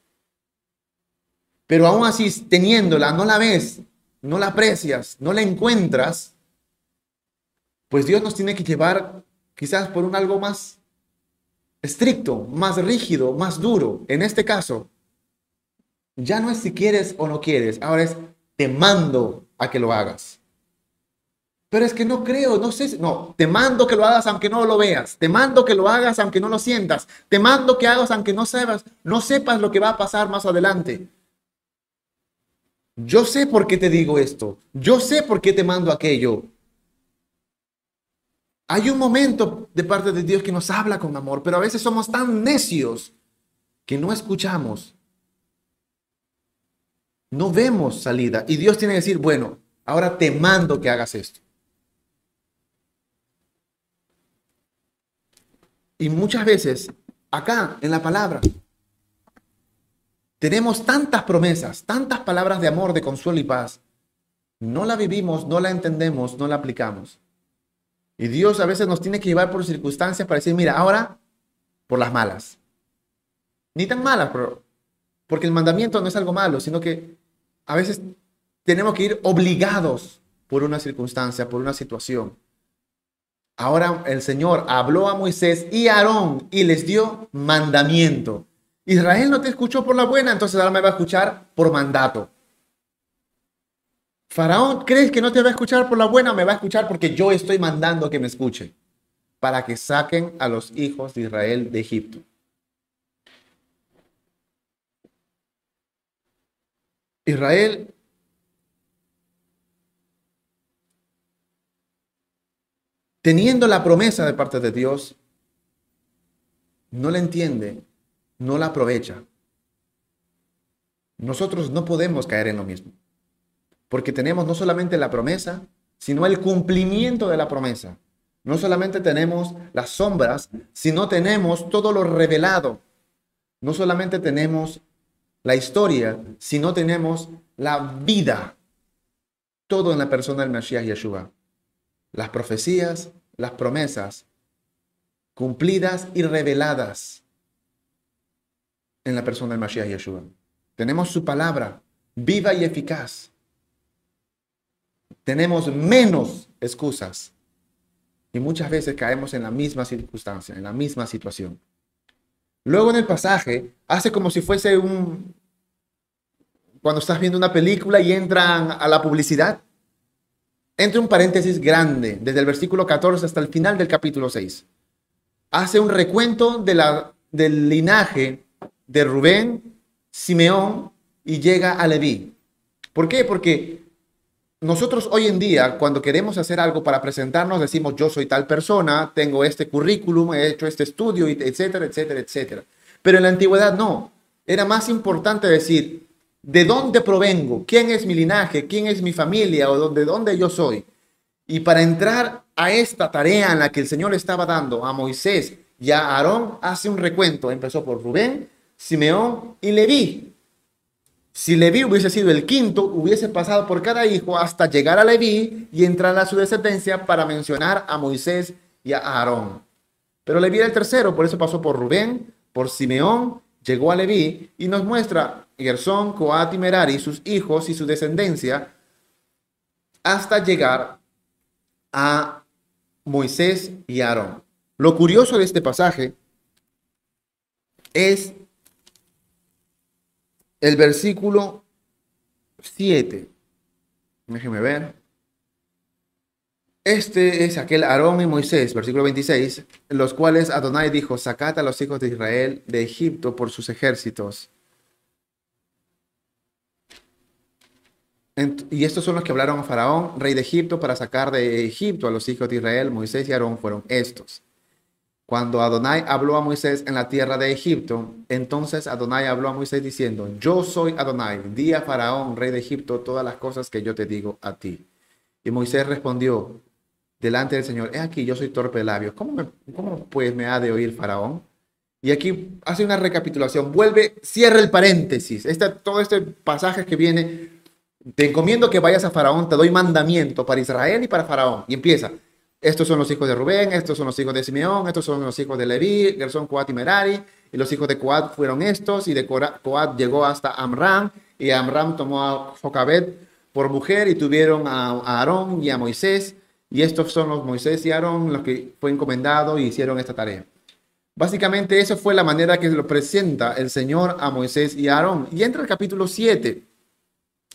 Pero aún así, teniéndola, no la ves, no la aprecias, no la encuentras, pues Dios nos tiene que llevar quizás por un algo más estricto, más rígido, más duro. En este caso, ya no es si quieres o no quieres, ahora es te mando a que lo hagas. Pero es que no creo, no sé, no, te mando que lo hagas aunque no lo veas, te mando que lo hagas aunque no lo sientas, te mando que hagas aunque no sepas, no sepas lo que va a pasar más adelante. Yo sé por qué te digo esto, yo sé por qué te mando aquello. Hay un momento de parte de Dios que nos habla con amor, pero a veces somos tan necios que no escuchamos. No vemos salida. Y Dios tiene que decir, bueno, ahora te mando que hagas esto. Y muchas veces, acá en la palabra, tenemos tantas promesas, tantas palabras de amor, de consuelo y paz. No la vivimos, no la entendemos, no la aplicamos. Y Dios a veces nos tiene que llevar por circunstancias para decir, mira, ahora por las malas. Ni tan malas, pero, porque el mandamiento no es algo malo, sino que a veces tenemos que ir obligados por una circunstancia, por una situación. Ahora el Señor habló a Moisés y a Aarón y les dio mandamiento. Israel no te escuchó por la buena, entonces ahora me va a escuchar por mandato. Faraón, ¿crees que no te va a escuchar por la buena? Me va a escuchar porque yo estoy mandando que me escuche para que saquen a los hijos de Israel de Egipto. Israel teniendo la promesa de parte de Dios, no la entiende, no la aprovecha. Nosotros no podemos caer en lo mismo. Porque tenemos no solamente la promesa, sino el cumplimiento de la promesa. No solamente tenemos las sombras, sino tenemos todo lo revelado. No solamente tenemos la historia, sino tenemos la vida. Todo en la persona del Mashiach Yeshua. Las profecías, las promesas, cumplidas y reveladas en la persona del Mashiach Yeshua. Tenemos su palabra viva y eficaz tenemos menos excusas. Y muchas veces caemos en la misma circunstancia, en la misma situación. Luego en el pasaje, hace como si fuese un... Cuando estás viendo una película y entran a la publicidad, entra un paréntesis grande, desde el versículo 14 hasta el final del capítulo 6. Hace un recuento de la, del linaje de Rubén, Simeón y llega a Leví. ¿Por qué? Porque nosotros hoy en día, cuando queremos hacer algo para presentarnos, decimos yo soy tal persona, tengo este currículum, he hecho este estudio, etcétera, etcétera, etcétera. Pero en la antigüedad no. Era más importante decir de dónde provengo, quién es mi linaje, quién es mi familia o de dónde yo soy. Y para entrar a esta tarea en la que el Señor estaba dando a Moisés y a Aarón, hace un recuento. Empezó por Rubén, Simeón y Leví. Si Leví hubiese sido el quinto, hubiese pasado por cada hijo hasta llegar a Leví y entrar a su descendencia para mencionar a Moisés y a Aarón. Pero Leví era el tercero, por eso pasó por Rubén, por Simeón llegó a Leví y nos muestra Gersón, Coat y Merari, sus hijos y su descendencia, hasta llegar a Moisés y Aarón. Lo curioso de este pasaje es el versículo 7. Déjeme ver. Este es aquel Aarón y Moisés, versículo 26, los cuales Adonai dijo, sacad a los hijos de Israel de Egipto por sus ejércitos. Y estos son los que hablaron a Faraón, rey de Egipto, para sacar de Egipto a los hijos de Israel. Moisés y Aarón fueron estos. Cuando Adonai habló a Moisés en la tierra de Egipto, entonces Adonai habló a Moisés diciendo, yo soy Adonai, di a Faraón, rey de Egipto, todas las cosas que yo te digo a ti. Y Moisés respondió delante del Señor, he aquí, yo soy torpe de labios, ¿cómo, cómo pues me ha de oír Faraón? Y aquí hace una recapitulación, vuelve, cierra el paréntesis, este, todo este pasaje que viene, te encomiendo que vayas a Faraón, te doy mandamiento para Israel y para Faraón. Y empieza, estos son los hijos de Rubén, estos son los hijos de Simeón, estos son los hijos de Leví, Gersón, Coat y Merari, y los hijos de Coat fueron estos, y de Coat llegó hasta Amram, y Amram tomó a Jocabet por mujer, y tuvieron a Aarón y a Moisés, y estos son los Moisés y Aarón los que fue encomendado y hicieron esta tarea. Básicamente, esa fue la manera que lo presenta el Señor a Moisés y Aarón. Y entra el capítulo 7,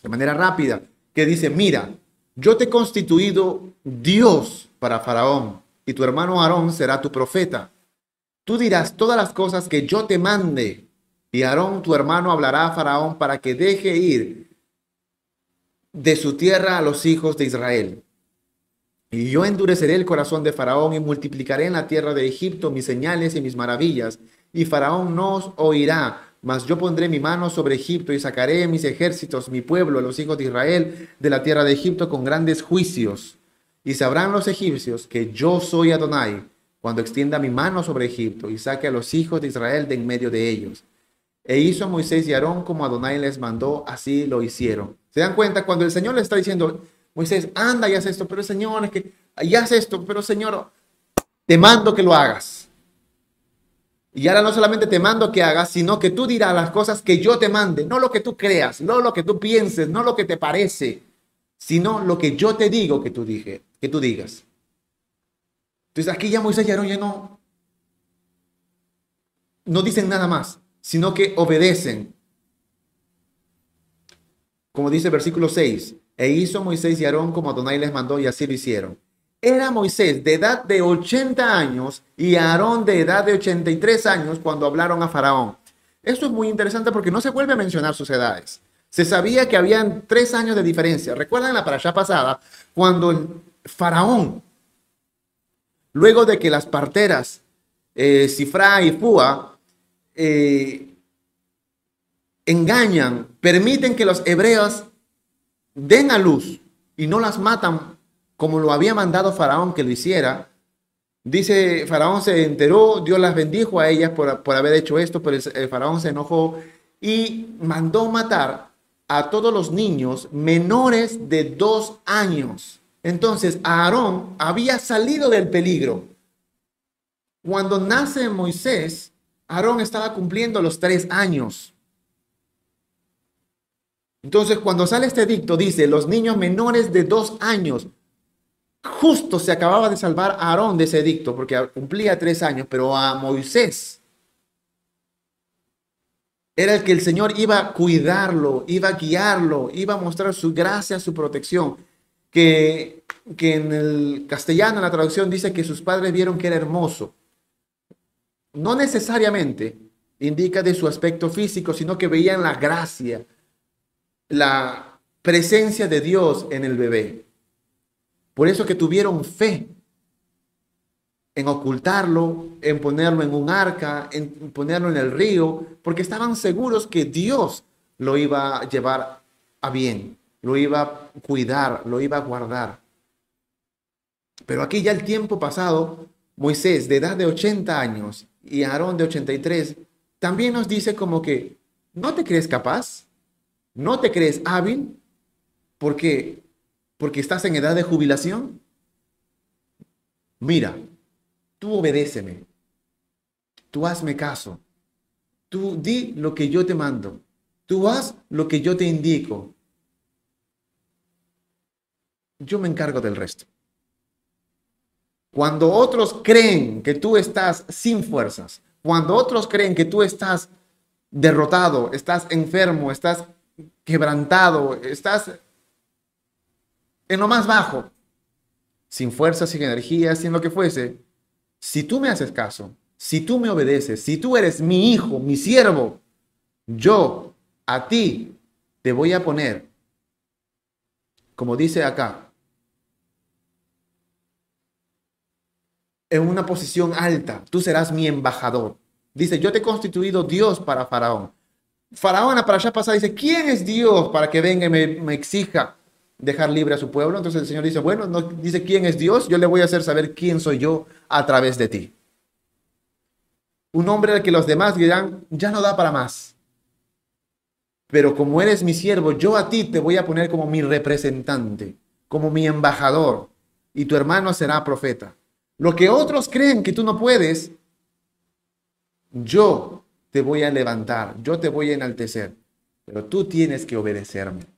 de manera rápida, que dice, mira, yo te he constituido Dios para Faraón, y tu hermano Aarón será tu profeta. Tú dirás todas las cosas que yo te mande, y Aarón, tu hermano, hablará a Faraón para que deje ir de su tierra a los hijos de Israel. Y yo endureceré el corazón de Faraón y multiplicaré en la tierra de Egipto mis señales y mis maravillas, y Faraón no os oirá, mas yo pondré mi mano sobre Egipto y sacaré mis ejércitos, mi pueblo, los hijos de Israel, de la tierra de Egipto con grandes juicios. Y sabrán los egipcios que yo soy Adonai cuando extienda mi mano sobre Egipto y saque a los hijos de Israel de en medio de ellos. E hizo Moisés y Aarón como Adonai les mandó, así lo hicieron. ¿Se dan cuenta? Cuando el Señor le está diciendo, Moisés, anda y haz esto, pero Señor, es que, y haz esto, pero Señor, te mando que lo hagas. Y ahora no solamente te mando que hagas, sino que tú dirás las cosas que yo te mande, no lo que tú creas, no lo que tú pienses, no lo que te parece, sino lo que yo te digo que tú dije que tú digas. Entonces aquí ya Moisés y Aarón ya no, no dicen nada más, sino que obedecen. Como dice el versículo 6, e hizo Moisés y Aarón como Adonai les mandó y así lo hicieron. Era Moisés de edad de 80 años y Aarón de edad de 83 años cuando hablaron a Faraón. Esto es muy interesante porque no se vuelve a mencionar sus edades. Se sabía que habían tres años de diferencia. Recuerdan la allá pasada cuando faraón, luego de que las parteras eh, Cifra y Fua eh, engañan, permiten que los hebreos den a luz y no las matan como lo había mandado Faraón que lo hiciera. Dice, Faraón se enteró, Dios las bendijo a ellas por, por haber hecho esto, pero el Faraón se enojó y mandó matar a todos los niños menores de dos años. Entonces, Aarón había salido del peligro. Cuando nace Moisés, Aarón estaba cumpliendo los tres años. Entonces, cuando sale este dicto, dice, los niños menores de dos años, justo se acababa de salvar a Aarón de ese dicto, porque cumplía tres años, pero a Moisés era el que el Señor iba a cuidarlo, iba a guiarlo, iba a mostrar su gracia, su protección que, en el castellano, en la traducción, dice que sus padres vieron que era hermoso. No necesariamente indica de su aspecto físico, sino que veían la gracia, la presencia de Dios en el bebé. Por eso que tuvieron fe en ocultarlo, en ponerlo en un arca, en ponerlo en el río, porque estaban seguros que Dios lo iba a llevar a bien lo iba a cuidar, lo iba a guardar. Pero aquí ya el tiempo pasado, Moisés de edad de 80 años y Aarón de 83, también nos dice como que, ¿no te crees capaz? ¿No te crees hábil? Porque, porque estás en edad de jubilación. Mira, tú obedéceme, tú hazme caso, Tú di lo que yo te mando. Tú haz lo que yo te indico. Yo me encargo del resto. Cuando otros creen que tú estás sin fuerzas, cuando otros creen que tú estás derrotado, estás enfermo, estás quebrantado, estás en lo más bajo, sin fuerzas, sin energía, sin lo que fuese, si tú me haces caso, si tú me obedeces, si tú eres mi hijo, mi siervo, yo a ti te voy a poner, como dice acá, en una posición alta. Tú serás mi embajador. Dice, yo te he constituido Dios para Faraón. Faraón, para allá pasada, dice, ¿quién es Dios para que venga y me, exija dejar libre a su pueblo? Entonces el Señor dice, bueno, no dice quién es Dios, yo le voy a hacer saber quién soy yo a través de ti. Un hombre al que los demás dirán, ya no da para más. Pero como eres mi siervo, yo a ti te voy a poner como mi representante, como mi embajador, y tu hermano será profeta. Lo que otros creen que tú no puedes, yo te voy a levantar, yo te voy a enaltecer, pero tú tienes que obedecerme.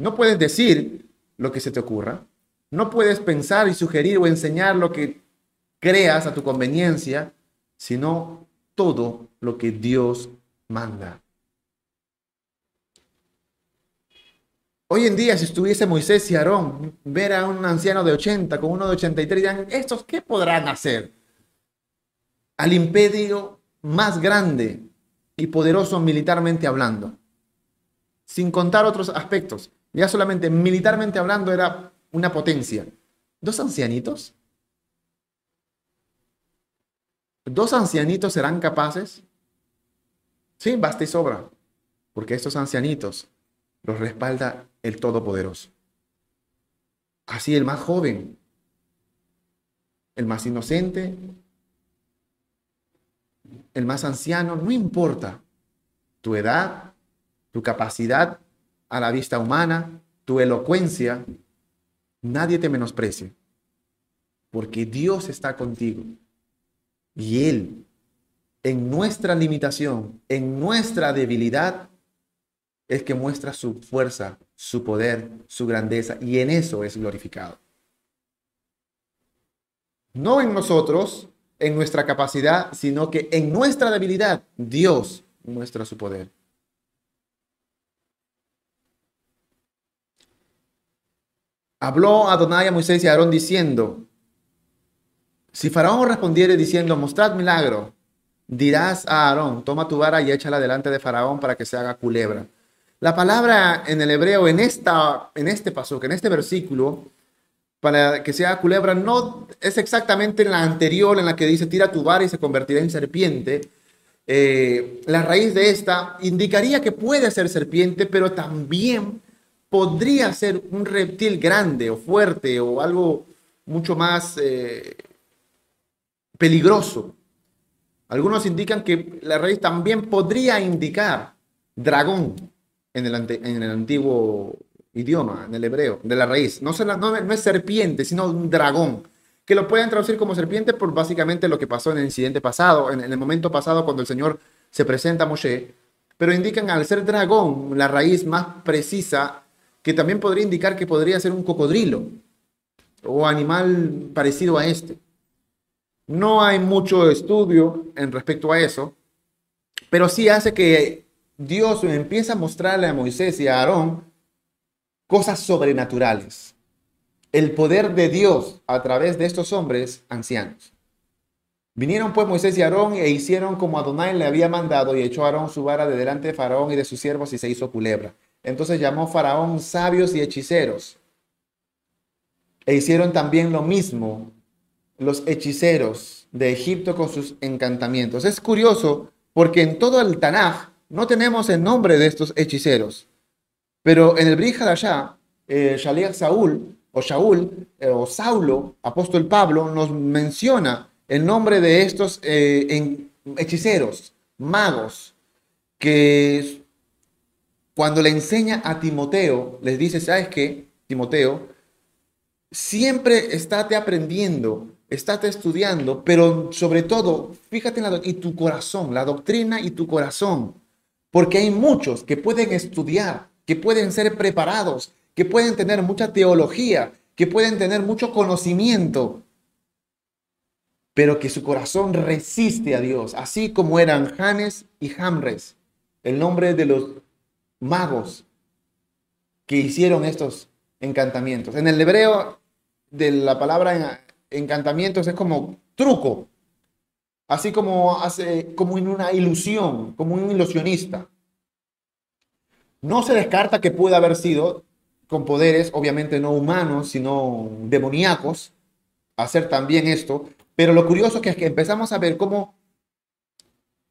No puedes decir lo que se te ocurra, no puedes pensar y sugerir o enseñar lo que creas a tu conveniencia, sino todo lo que Dios manda. Hoy en día, si estuviese Moisés y Aarón, ver a un anciano de 80 con uno de 83, dirán, ¿estos qué podrán hacer? Al imperio más grande y poderoso militarmente hablando, sin contar otros aspectos. Ya solamente militarmente hablando era una potencia. ¿Dos ancianitos? ¿Dos ancianitos serán capaces? Sí, basta y sobra, porque estos ancianitos los respalda el Todopoderoso. Así el más joven, el más inocente, el más anciano, no importa tu edad, tu capacidad a la vista humana, tu elocuencia, nadie te menosprecie, porque Dios está contigo. Y Él, en nuestra limitación, en nuestra debilidad, es que muestra su fuerza, su poder, su grandeza, y en eso es glorificado. No en nosotros, en nuestra capacidad, sino que en nuestra debilidad Dios muestra su poder. Habló Adonai a Moisés y a Aarón diciendo, si Faraón respondiere diciendo, mostrad milagro, dirás a Aarón, toma tu vara y échala delante de Faraón para que se haga culebra. La palabra en el hebreo, en, esta, en este paso, en este versículo, para que sea culebra, no es exactamente la anterior en la que dice tira tu vara y se convertirá en serpiente. Eh, la raíz de esta indicaría que puede ser serpiente, pero también podría ser un reptil grande o fuerte o algo mucho más eh, peligroso. Algunos indican que la raíz también podría indicar dragón, en el, en el antiguo idioma, en el hebreo, de la raíz. No, no, es serpiente, sino un dragón, que lo pueden traducir como serpiente por básicamente lo que pasó en el incidente pasado, en, el momento pasado cuando el Señor se presenta a Moshe, pero indican al ser dragón, la raíz más precisa, que también podría indicar que podría ser un cocodrilo o animal parecido a este. No hay mucho estudio en respecto a eso, pero sí hace que Dios empieza a mostrarle a Moisés y a Aarón cosas sobrenaturales. El poder de Dios a través de estos hombres ancianos. Vinieron pues Moisés y Aarón e hicieron como Adonai le había mandado y echó a Aarón su vara de delante de Faraón y de sus siervos y se hizo culebra. Entonces llamó Faraón sabios y hechiceros. E hicieron también lo mismo los hechiceros de Egipto con sus encantamientos. Es curioso porque en todo el Tanaj no tenemos el nombre de estos hechiceros, pero en el Brihadashá, eh, Saúl, o Shaul, eh, o Saulo, apóstol Pablo, nos menciona el nombre de estos eh, hechiceros, magos, que cuando le enseña a Timoteo, les dice, ¿sabes qué, Timoteo? Siempre estate aprendiendo estate estudiando, pero sobre todo, fíjate en la, y tu corazón, la doctrina y tu corazón, porque hay muchos que pueden estudiar, que pueden ser preparados, que pueden tener mucha teología, que pueden tener mucho conocimiento, pero que su corazón resiste a Dios, así como eran Janes y Jamres, el nombre de los magos que hicieron estos encantamientos. En el hebreo de la palabra encantamientos es como truco, así como hace como en una ilusión, como un ilusionista. No se descarta que pueda haber sido con poderes, obviamente no humanos, sino demoníacos, hacer también esto, pero lo curioso es que empezamos a ver cómo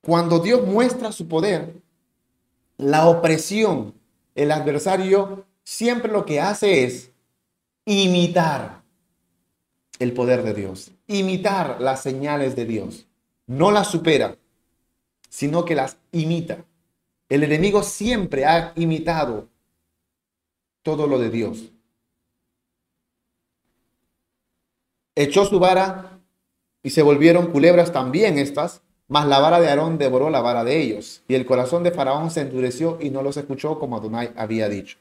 cuando Dios muestra su poder, la opresión, el adversario siempre lo que hace es imitar el poder de Dios, imitar las señales de Dios. No las supera, sino que las imita. El enemigo siempre ha imitado todo lo de Dios. Echó su vara y se volvieron culebras también estas, mas la vara de Aarón devoró la vara de ellos, y el corazón de Faraón se endureció y no los escuchó como Adonai había dicho.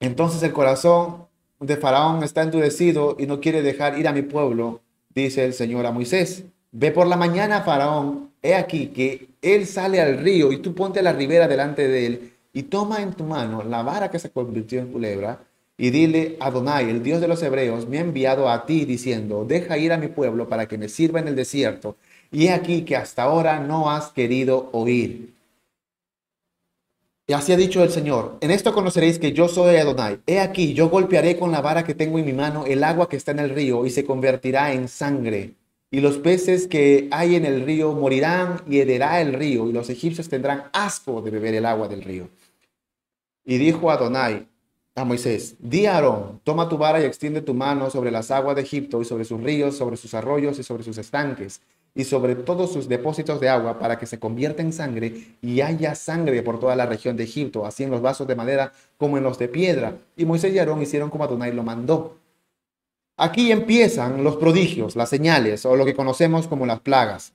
Entonces el corazón de Faraón está endurecido y no quiere dejar ir a mi pueblo, dice el Señor a Moisés. Ve por la mañana, Faraón, he aquí que él sale al río y tú ponte a la ribera delante de él y toma en tu mano la vara que se convirtió en culebra y dile, Adonai, el Dios de los hebreos, me ha enviado a ti diciendo, deja ir a mi pueblo para que me sirva en el desierto. Y he aquí que hasta ahora no has querido oír. Y así ha dicho el Señor, en esto conoceréis que yo soy Adonai. He aquí, yo golpearé con la vara que tengo en mi mano el agua que está en el río y se convertirá en sangre. Y los peces que hay en el río morirán y herirá el río, y los egipcios tendrán asco de beber el agua del río. Y dijo Adonai, a Moisés, di a Aarón, toma tu vara y extiende tu mano sobre las aguas de Egipto y sobre sus ríos, sobre sus arroyos y sobre sus estanques y sobre todos sus depósitos de agua para que se convierta en sangre y haya sangre por toda la región de Egipto, así en los vasos de madera como en los de piedra. Y Moisés y Aarón hicieron como Adonai lo mandó. Aquí empiezan los prodigios, las señales o lo que conocemos como las plagas.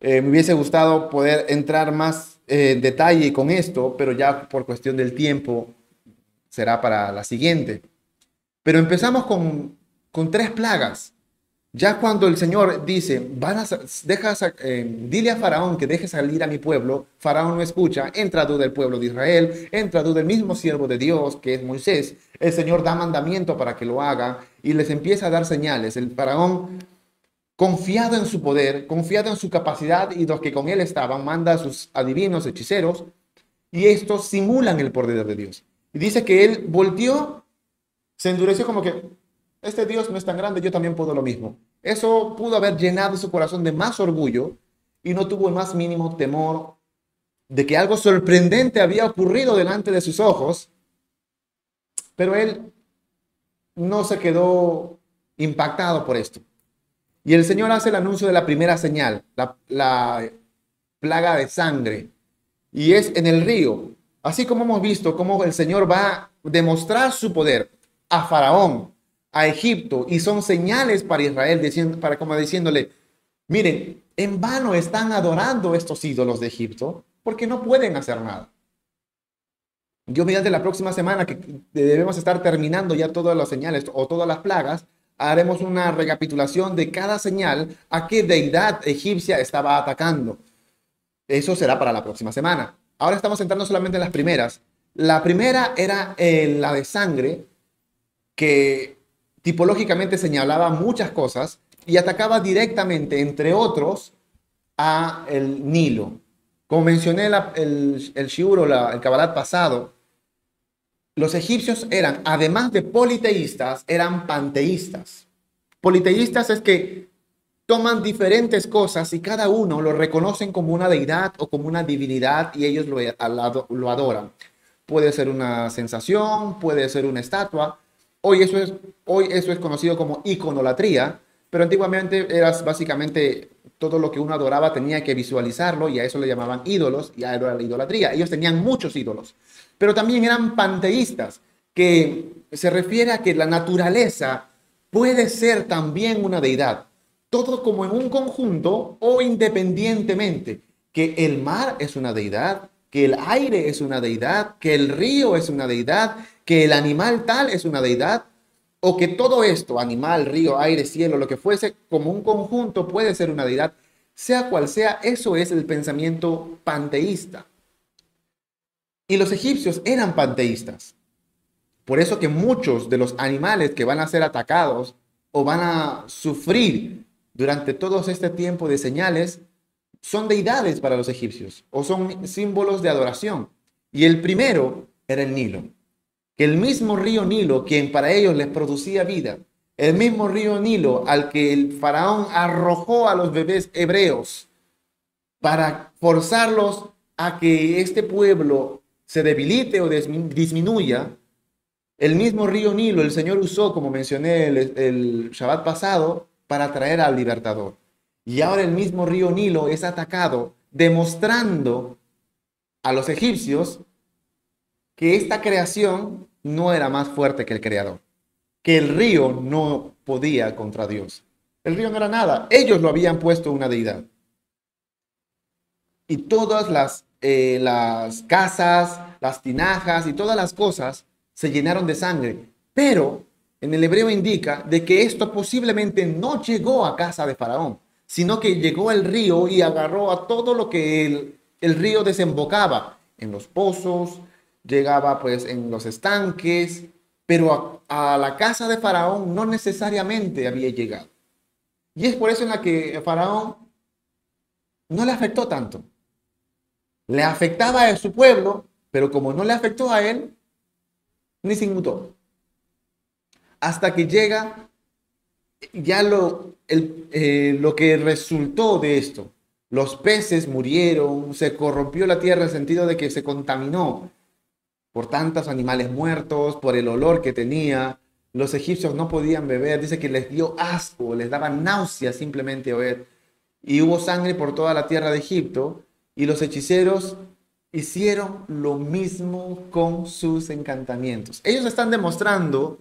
Eh, me hubiese gustado poder entrar más eh, detalle con esto, pero ya por cuestión del tiempo será para la siguiente. Pero empezamos con, con tres plagas. Ya cuando el Señor dice, van a, deja, eh, dile a Faraón que deje salir a mi pueblo, Faraón no escucha, entra duda el pueblo de Israel, entra duda el mismo siervo de Dios, que es Moisés. El Señor da mandamiento para que lo haga y les empieza a dar señales. El Faraón confiado en su poder, confiado en su capacidad y los que con él estaban, manda a sus adivinos, hechiceros, y estos simulan el poder de Dios. Y dice que él volteó, se endureció como que, este Dios no es tan grande, yo también puedo lo mismo. Eso pudo haber llenado su corazón de más orgullo y no tuvo el más mínimo temor de que algo sorprendente había ocurrido delante de sus ojos, pero él no se quedó impactado por esto. Y el Señor hace el anuncio de la primera señal, la, plaga de sangre, y es en el río. Así como hemos visto cómo el Señor va a demostrar su poder a Faraón, a Egipto, y son señales para Israel, diciendo, para como diciéndole, miren, en vano están adorando estos ídolos de Egipto, porque no pueden hacer nada. Yo mediante la próxima semana que debemos estar terminando ya todas las señales o todas las plagas, haremos una recapitulación de cada señal a qué deidad egipcia estaba atacando. Eso será para la próxima semana. Ahora estamos entrando solamente en las primeras. La primera era la de sangre, que tipológicamente señalaba muchas cosas y atacaba directamente, entre otros, a el Nilo. Como mencioné el, el shiur el Kabbalat pasado, los egipcios eran, además de politeístas, eran panteístas. Politeístas es que toman diferentes cosas y cada uno lo reconocen como una deidad o como una divinidad y ellos lo, adoran. Puede ser una sensación, puede ser una estatua. Hoy eso es, hoy eso es conocido como iconolatría, pero antiguamente era básicamente todo lo que uno adoraba tenía que visualizarlo y a eso le llamaban ídolos y a era la idolatría. Ellos tenían muchos ídolos pero también eran panteístas, que se refiere a que la naturaleza puede ser también una deidad, todo como en un conjunto o independientemente, que el mar es una deidad, que el aire es una deidad, que el río es una deidad, que el animal tal es una deidad, o que todo esto, animal, río, aire, cielo, lo que fuese, como un conjunto puede ser una deidad, sea cual sea, eso es el pensamiento panteísta. Y los egipcios eran panteístas. Por eso que muchos de los animales que van a ser atacados o van a sufrir durante todo este tiempo de señales son deidades para los egipcios o son símbolos de adoración. Y el primero era el Nilo, que el mismo río Nilo, quien para ellos les producía vida, el mismo río Nilo al que el faraón arrojó a los bebés hebreos para forzarlos a que este pueblo se debilite o disminuya, el mismo río Nilo el Señor usó, como mencioné el, el Shabbat pasado, para traer al libertador. Y ahora el mismo río Nilo es atacado, demostrando a los egipcios que esta creación no era más fuerte que el creador, que el río no podía contra Dios. El río no era nada, ellos lo habían puesto una deidad. Y todas las, eh, las casas, las tinajas y todas las cosas se llenaron de sangre. Pero en el hebreo indica de que esto posiblemente no llegó a casa de Faraón, sino que llegó al río y agarró a todo lo que el, río desembocaba, en los pozos, llegaba pues en los estanques, pero a, a, la casa de Faraón no necesariamente había llegado. Y es por eso en la que Faraón no le afectó tanto. Le afectaba a su pueblo, pero como no le afectó a él, ni se inmutó. Hasta que llega ya lo, eh, lo que resultó de esto. Los peces murieron, se corrompió la tierra en el sentido de que se contaminó por tantos animales muertos, por el olor que tenía. Los egipcios no podían beber, dice que les dio asco, les daba náusea simplemente oír. Y hubo sangre por toda la tierra de Egipto y los hechiceros hicieron lo mismo con sus encantamientos. Ellos están demostrando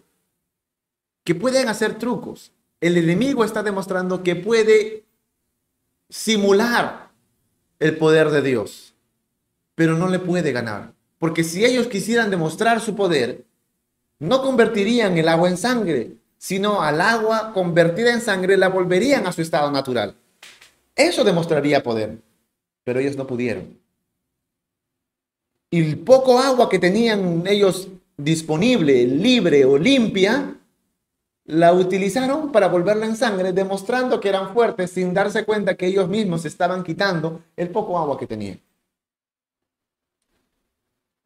que pueden hacer trucos, el enemigo está demostrando que puede simular el poder de Dios, pero no le puede ganar. Porque si ellos quisieran demostrar su poder, no convertirían el agua en sangre, sino al agua convertida en sangre la volverían a su estado natural. Eso demostraría poder, pero ellos no pudieron. Y el poco agua que tenían ellos disponible, libre o limpia, la utilizaron para volverla en sangre, demostrando que eran fuertes sin darse cuenta que ellos mismos estaban quitando el poco agua que tenían.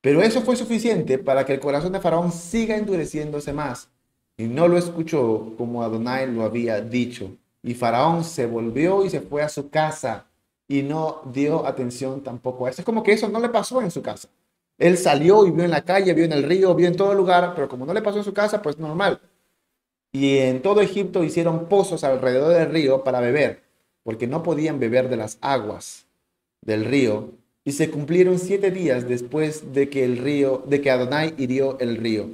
Pero eso fue suficiente para que el corazón de Faraón siga endureciéndose más. Y no lo escuchó como Adonai lo había dicho. Y Faraón se volvió y se fue a su casa y no dio atención tampoco a eso. Es como que eso no le pasó en su casa. Él salió y vio en la calle, vio en el río, vio en todo lugar, pero como no le pasó en su casa, pues normal. Y en todo Egipto hicieron pozos alrededor del río para beber, porque no podían beber de las aguas del río. Y se cumplieron siete días después de que el río, de que Adonai hirió el río.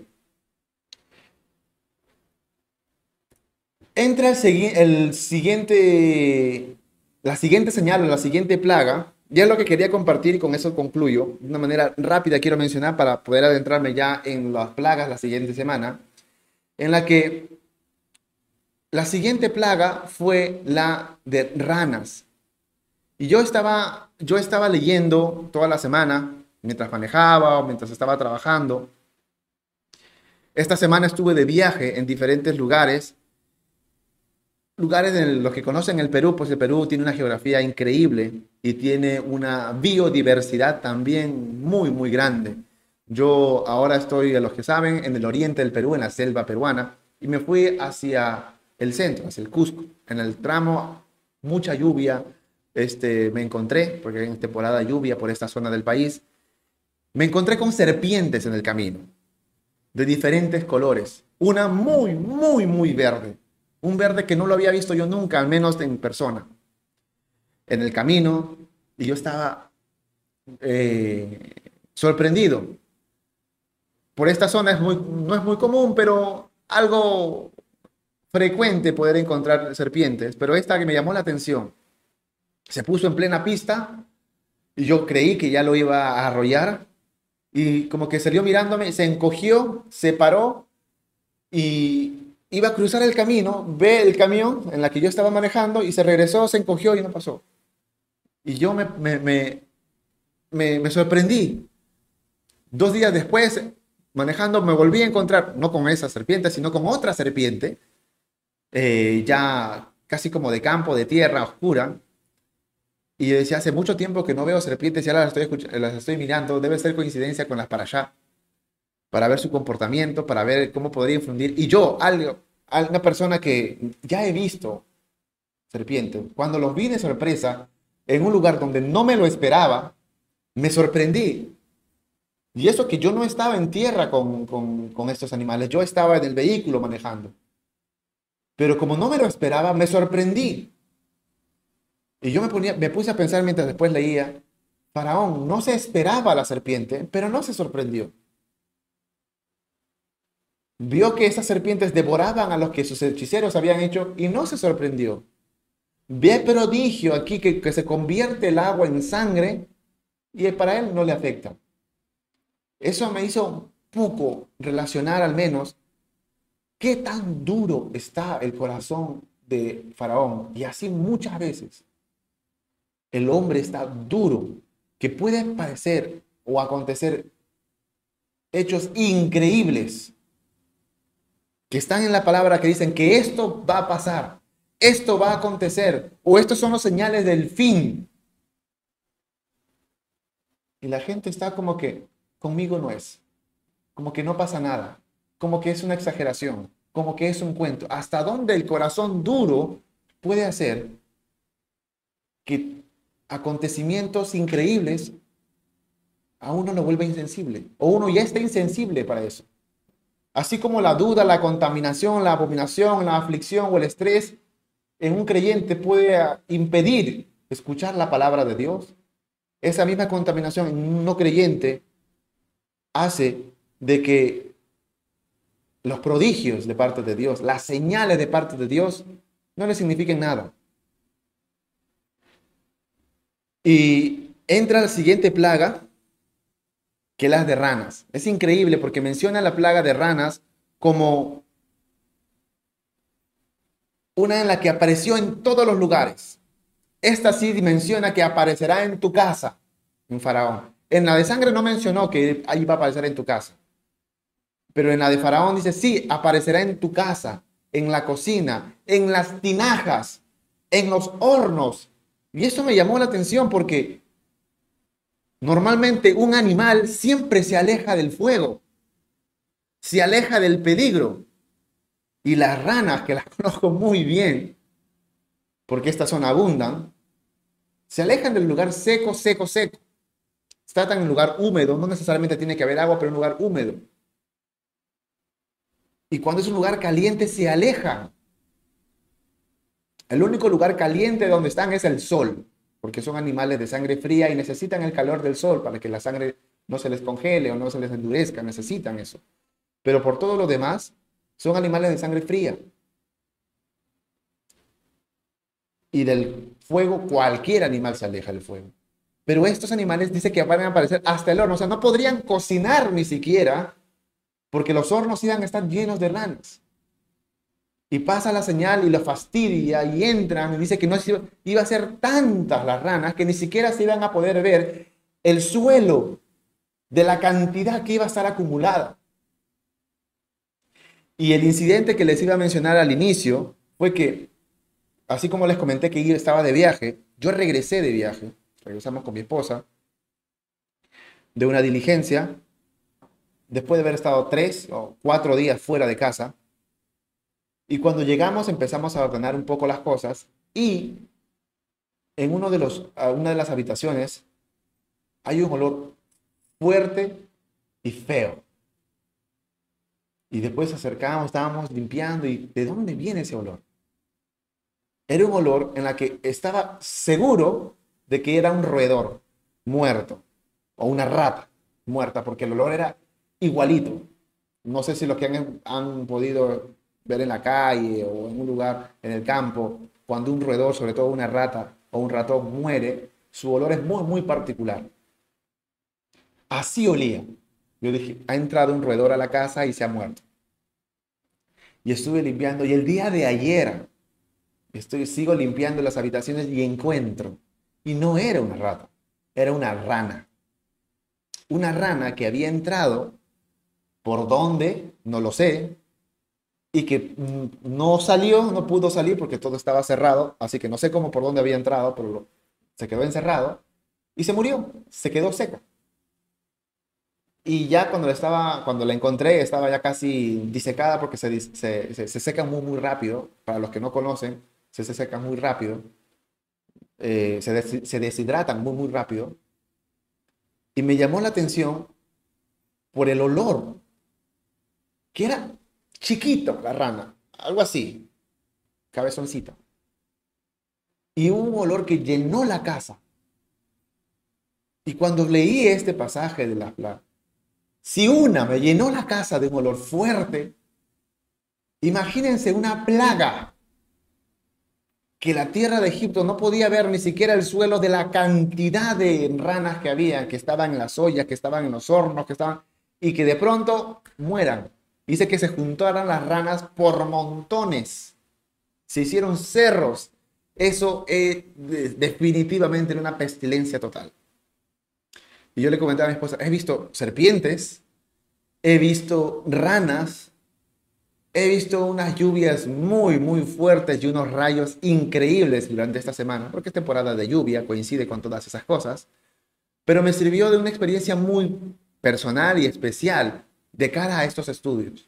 Entra el, el siguiente, la siguiente señal, la siguiente plaga. Ya es lo que quería compartir y con eso concluyo. De una manera rápida quiero mencionar para poder adentrarme ya en las plagas la siguiente semana, en la que la siguiente plaga fue la de ranas. Y yo estaba, yo estaba leyendo toda la semana, mientras manejaba o mientras estaba trabajando. Esta semana estuve de viaje en diferentes lugares. Lugares en los que conocen el Perú, pues el Perú tiene una geografía increíble y tiene una biodiversidad también muy, muy grande. Yo ahora estoy, a los que saben, en el oriente del Perú, en la selva peruana, y me fui hacia el centro, hacia el Cusco. En el tramo, mucha lluvia, este, me encontré, porque en temporada lluvia por esta zona del país, me encontré con serpientes en el camino, de diferentes colores. Una muy, muy, muy verde. Un verde que no lo había visto yo nunca, al menos en persona. En el camino, y yo estaba eh, sorprendido. Por esta zona es muy, no es muy común, pero algo frecuente poder encontrar serpientes, pero esta que me llamó la atención, se puso en plena pista y yo creí que ya lo iba a arrollar y como que salió mirándome, se encogió, se paró y iba a cruzar el camino, ve el camión en la que yo estaba manejando y se regresó, se encogió y no pasó. Y yo me, me, me, sorprendí. Dos días después, manejando, me volví a encontrar, no con esa serpiente, sino con otra serpiente, eh, ya casi como de campo, de tierra oscura. Y yo decía, hace mucho tiempo que no veo serpientes y ahora las estoy, las estoy mirando, debe ser coincidencia con las para allá para ver su comportamiento, para ver cómo podría infundir. Y yo, algo, una persona que ya he visto serpientes, cuando los vi de sorpresa en un lugar donde no me lo esperaba, me sorprendí. Y eso que yo no estaba en tierra con, con estos animales, yo estaba en el vehículo manejando. Pero como no me lo esperaba, me sorprendí. Y yo me, ponía, me puse a pensar mientras después leía, Faraón no se esperaba a la serpiente, pero no se sorprendió vio que esas serpientes devoraban a los que sus hechiceros habían hecho y no se sorprendió. Ve prodigio aquí que, que se convierte el agua en sangre y para él no le afecta. Eso me hizo poco relacionar al menos qué tan duro está el corazón de Faraón. Y así muchas veces el hombre está duro, que puede parecer o acontecer hechos increíbles que están en la palabra que dicen que esto va a pasar, esto va a acontecer, o estos son los señales del fin. Y la gente está como que conmigo no es, como que no pasa nada, como que es una exageración, como que es un cuento. ¿Hasta dónde el corazón duro puede hacer que acontecimientos increíbles a uno lo vuelva insensible? O uno ya está insensible para eso. Así como la duda, la contaminación, la abominación, la aflicción o el estrés en un creyente puede impedir escuchar la palabra de Dios, esa misma contaminación en un no creyente hace de que los prodigios de parte de Dios, las señales de parte de Dios, no le signifiquen nada. Y entra la siguiente plaga, que las de ranas. Es increíble porque menciona la plaga de ranas como una en la que apareció en todos los lugares. Esta sí menciona que aparecerá en tu casa, en Faraón. En la de sangre no mencionó que ahí va a aparecer en tu casa. Pero en la de Faraón dice, sí, aparecerá en tu casa, en la cocina, en las tinajas, en los hornos. Y eso me llamó la atención porque Normalmente un animal siempre se aleja del fuego, se aleja del peligro. Y las ranas, que las conozco muy bien, porque estas son abundan, se alejan del lugar seco, seco, seco. Tratan en un lugar húmedo, no necesariamente tiene que haber agua, pero un lugar húmedo. Y cuando es un lugar caliente, se alejan. El único lugar caliente donde están es el sol porque son animales de sangre fría y necesitan el calor del sol para que la sangre no se les congele o no se les endurezca, necesitan eso. Pero por todo lo demás, son animales de sangre fría. Y del fuego, cualquier animal se aleja del fuego. Pero estos animales dice que van a aparecer hasta el horno, o sea, no podrían cocinar ni siquiera, porque los hornos iban a estar llenos de ranas y pasa la señal y lo fastidia y entran y dice que no iba a ser tantas las ranas que ni siquiera se iban a poder ver el suelo de la cantidad que iba a estar acumulada. Y el incidente que les iba a mencionar al inicio fue que, así como les comenté que yo estaba de viaje, yo regresé de viaje, regresamos con mi esposa, de una diligencia, después de haber estado tres o cuatro días fuera de casa, y cuando llegamos empezamos a ordenar un poco las cosas y en uno de los, una de las habitaciones hay un olor fuerte y feo. Y después acercamos, estábamos limpiando y ¿de dónde viene ese olor? Era un olor en la que estaba seguro de que era un roedor muerto o una rata muerta, porque el olor era igualito. No sé si los que han, han podido ver en la calle o en un lugar en el campo, cuando un roedor, sobre todo una rata o un ratón muere, su olor es muy, muy particular. Así olía. Yo dije, ha entrado un roedor a la casa y se ha muerto. Y estuve limpiando y el día de ayer estoy, sigo limpiando las habitaciones y encuentro. Y no era una rata, era una rana. Una rana que había entrado por dónde, no lo sé, y que no salió, no pudo salir porque todo estaba cerrado, así que no sé cómo por dónde había entrado, pero se quedó encerrado y se murió, se quedó seca. Y ya cuando la, estaba, cuando la encontré estaba ya casi disecada porque se, se, se, seca muy, muy rápido. Para los que no conocen, se, se seca muy rápido. Eh, se, se deshidratan muy, muy rápido. Y me llamó la atención por el olor, que era chiquito la rana, algo así, cabezoncito. Y un olor que llenó la casa. Y cuando leí este pasaje de la, la, si una me llenó la casa de un olor fuerte, imagínense una plaga que la tierra de Egipto no podía ver ni siquiera el suelo de la cantidad de ranas que había, que estaban en las ollas, que estaban en los hornos, que estaban, y que de pronto mueran. Dice que se juntaran las ranas por montones. Se hicieron cerros. Eso es definitivamente una pestilencia total. Y yo le comentaba a mi esposa, he visto serpientes, he visto ranas, he visto unas lluvias muy, muy fuertes y unos rayos increíbles durante esta semana, porque es temporada de lluvia, coincide con todas esas cosas, pero me sirvió de una experiencia muy personal y especial de cara a estos estudios.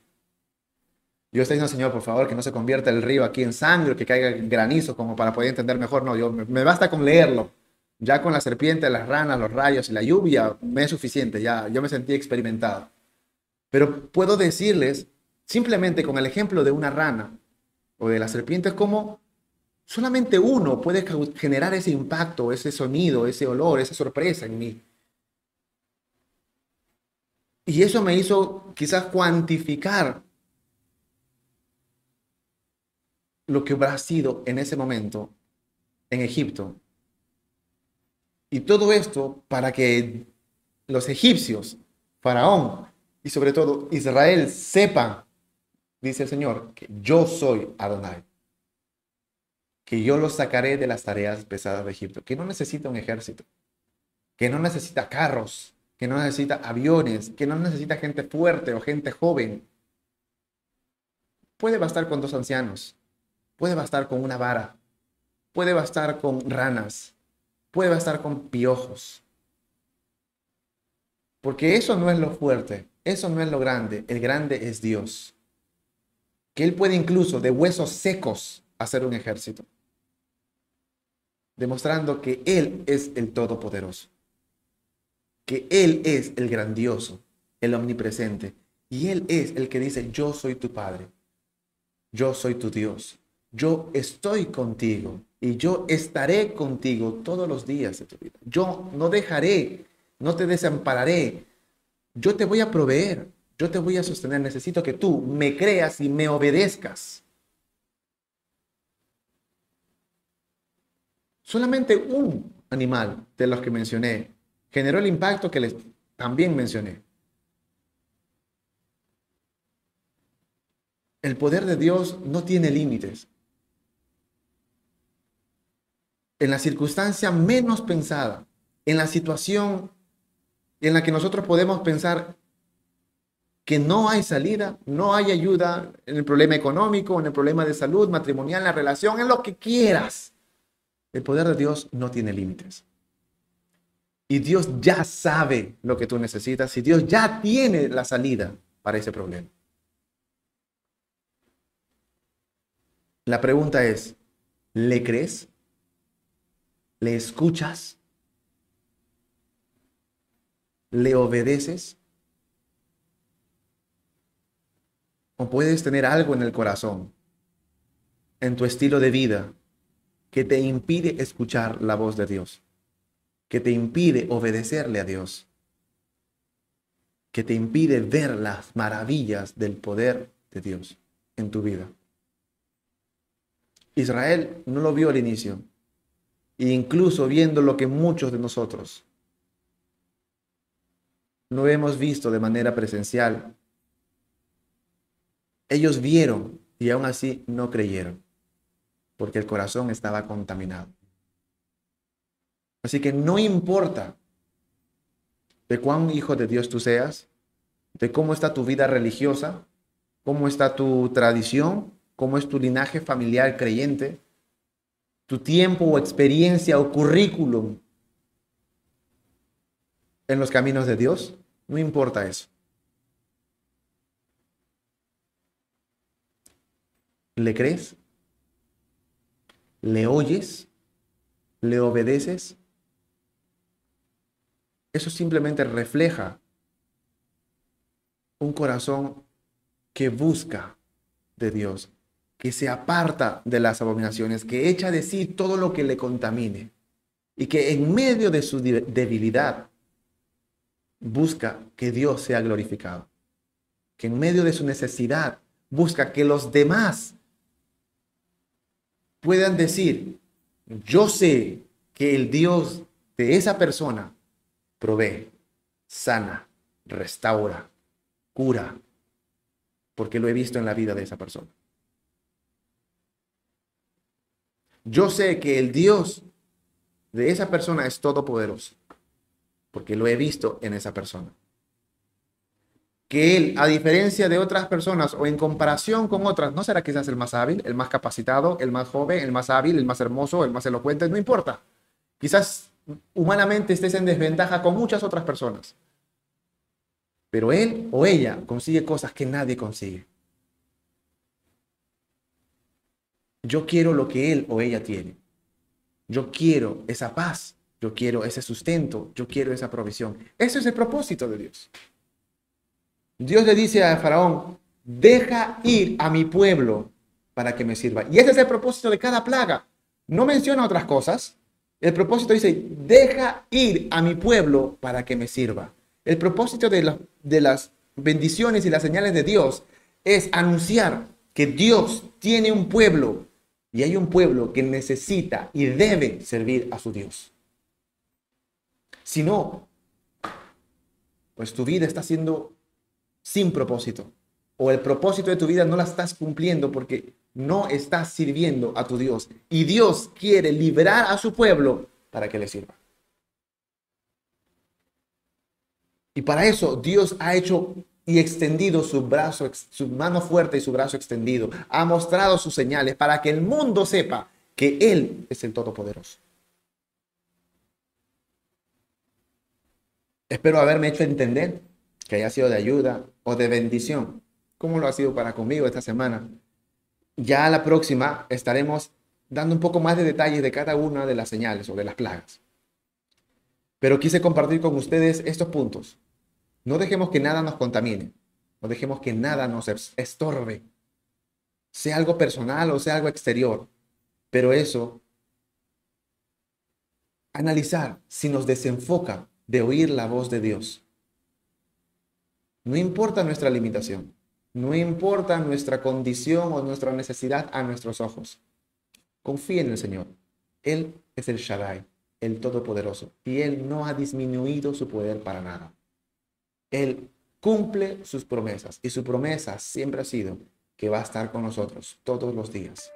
Yo estoy diciendo, Señor, por favor, que no se convierta el río aquí en sangre, que caiga granizo, como para poder entender mejor. No, yo, me basta con leerlo. Ya con la serpiente, las ranas, los rayos y la lluvia me es suficiente, ya yo me sentí experimentado. Pero puedo decirles, simplemente con el ejemplo de una rana o de la serpiente, como solamente uno puede generar ese impacto, ese sonido, ese olor, esa sorpresa en mí. Y eso me hizo quizás cuantificar lo que hubiera sido en ese momento en Egipto y todo esto para que los egipcios, Faraón y sobre todo Israel sepan, dice el Señor, que yo soy Adonai. Que yo los sacaré de las tareas pesadas de Egipto. Que no necesita un ejército. Que no necesita carros. Que no necesita aviones. Que no necesita gente fuerte o gente joven. Puede bastar con dos ancianos. Puede bastar con una vara. Puede bastar con ranas puede bastar con piojos. Porque eso no es lo fuerte, eso no es lo grande, el grande es Dios. Que Él puede incluso de huesos secos hacer un ejército. Demostrando que Él es el Todopoderoso. Que Él es el grandioso, el omnipresente. Y Él es el que dice, yo soy tu Padre. Yo soy tu Dios. Yo estoy contigo y yo estaré contigo todos los días de tu vida. Yo no dejaré, no te desampararé. Yo te voy a proveer, yo te voy a sostener. Necesito que tú me creas y me obedezcas. Solamente un animal de los que mencioné generó el impacto que les también mencioné. El poder de Dios no tiene límites en la circunstancia menos pensada, en la situación en la que nosotros podemos pensar que no hay salida, no hay ayuda en el problema económico, en el problema de salud, matrimonial, en la relación, en lo que quieras. El poder de Dios no tiene límites. Y Dios ya sabe lo que tú necesitas y Dios ya tiene la salida para ese problema. La pregunta es, ¿le crees? ¿Le escuchas? ¿Le obedeces? ¿O puedes tener algo en el corazón, en tu estilo de vida, que te impide escuchar la voz de Dios? Que te impide obedecerle a Dios? Que te impide ver las maravillas del poder de Dios en tu vida? Israel no lo vio al inicio, e incluso viendo lo que muchos de nosotros no hemos visto de manera presencial. Ellos vieron y aún así no creyeron, porque el corazón estaba contaminado. Así que no importa de cuán hijo de Dios tú seas, de cómo está tu vida religiosa, cómo está tu tradición, cómo es tu linaje familiar creyente, tu tiempo o experiencia o currículum en los caminos de Dios, no importa eso. ¿Le crees? ¿Le oyes? ¿Le obedeces? Eso simplemente refleja un corazón que busca de Dios, que se aparta de las abominaciones, que echa de sí todo lo que le contamine y que en medio de su debilidad busca que Dios sea glorificado, que en medio de su necesidad busca que los demás puedan decir, yo sé que el Dios de esa persona provee, sana, restaura, cura, porque lo he visto en la vida de esa persona. Yo sé que el Dios de esa persona es todopoderoso, porque lo he visto en esa persona. Que él, a diferencia de otras personas o en comparación con otras, no será quizás el más hábil, el más capacitado, el más joven, el más hábil, el más hermoso, el más elocuente, no importa. Quizás humanamente estés en desventaja con muchas otras personas. Pero él o ella consigue cosas que nadie consigue. Yo quiero lo que él o ella tiene. Yo quiero esa paz. Yo quiero ese sustento. Yo quiero esa provisión. Ese es el propósito de Dios. Dios le dice a Faraón, deja ir a mi pueblo para que me sirva. Y ese es el propósito de cada plaga. No menciona otras cosas. El propósito dice, deja ir a mi pueblo para que me sirva. El propósito de, las bendiciones y las señales de Dios es anunciar que Dios tiene un pueblo y hay un pueblo que necesita y debe servir a su Dios. Si no, pues tu vida está siendo sin propósito. O el propósito de tu vida no la estás cumpliendo porque no estás sirviendo a tu Dios. Y Dios quiere liberar a su pueblo para que le sirva. Y para eso Dios ha hecho y extendido su brazo, su mano fuerte y su brazo extendido. Ha mostrado sus señales para que el mundo sepa que Él es el Todopoderoso. Espero haberme hecho entender que haya sido de ayuda o de bendición, como lo ha sido para conmigo esta semana. Ya la próxima estaremos dando un poco más de detalles de cada una de las señales o de las plagas. Pero quise compartir con ustedes estos puntos. No dejemos que nada nos contamine, no dejemos que nada nos estorbe, sea algo personal o sea algo exterior, pero eso, analizar si nos desenfoca de oír la voz de Dios. No importa nuestra limitación, no importa nuestra condición o nuestra necesidad a nuestros ojos. Confía en el Señor. Él es el Shaddai, el Todopoderoso, y Él no ha disminuido su poder para nada. Él cumple sus promesas y su promesa siempre ha sido que va a estar con nosotros todos los días.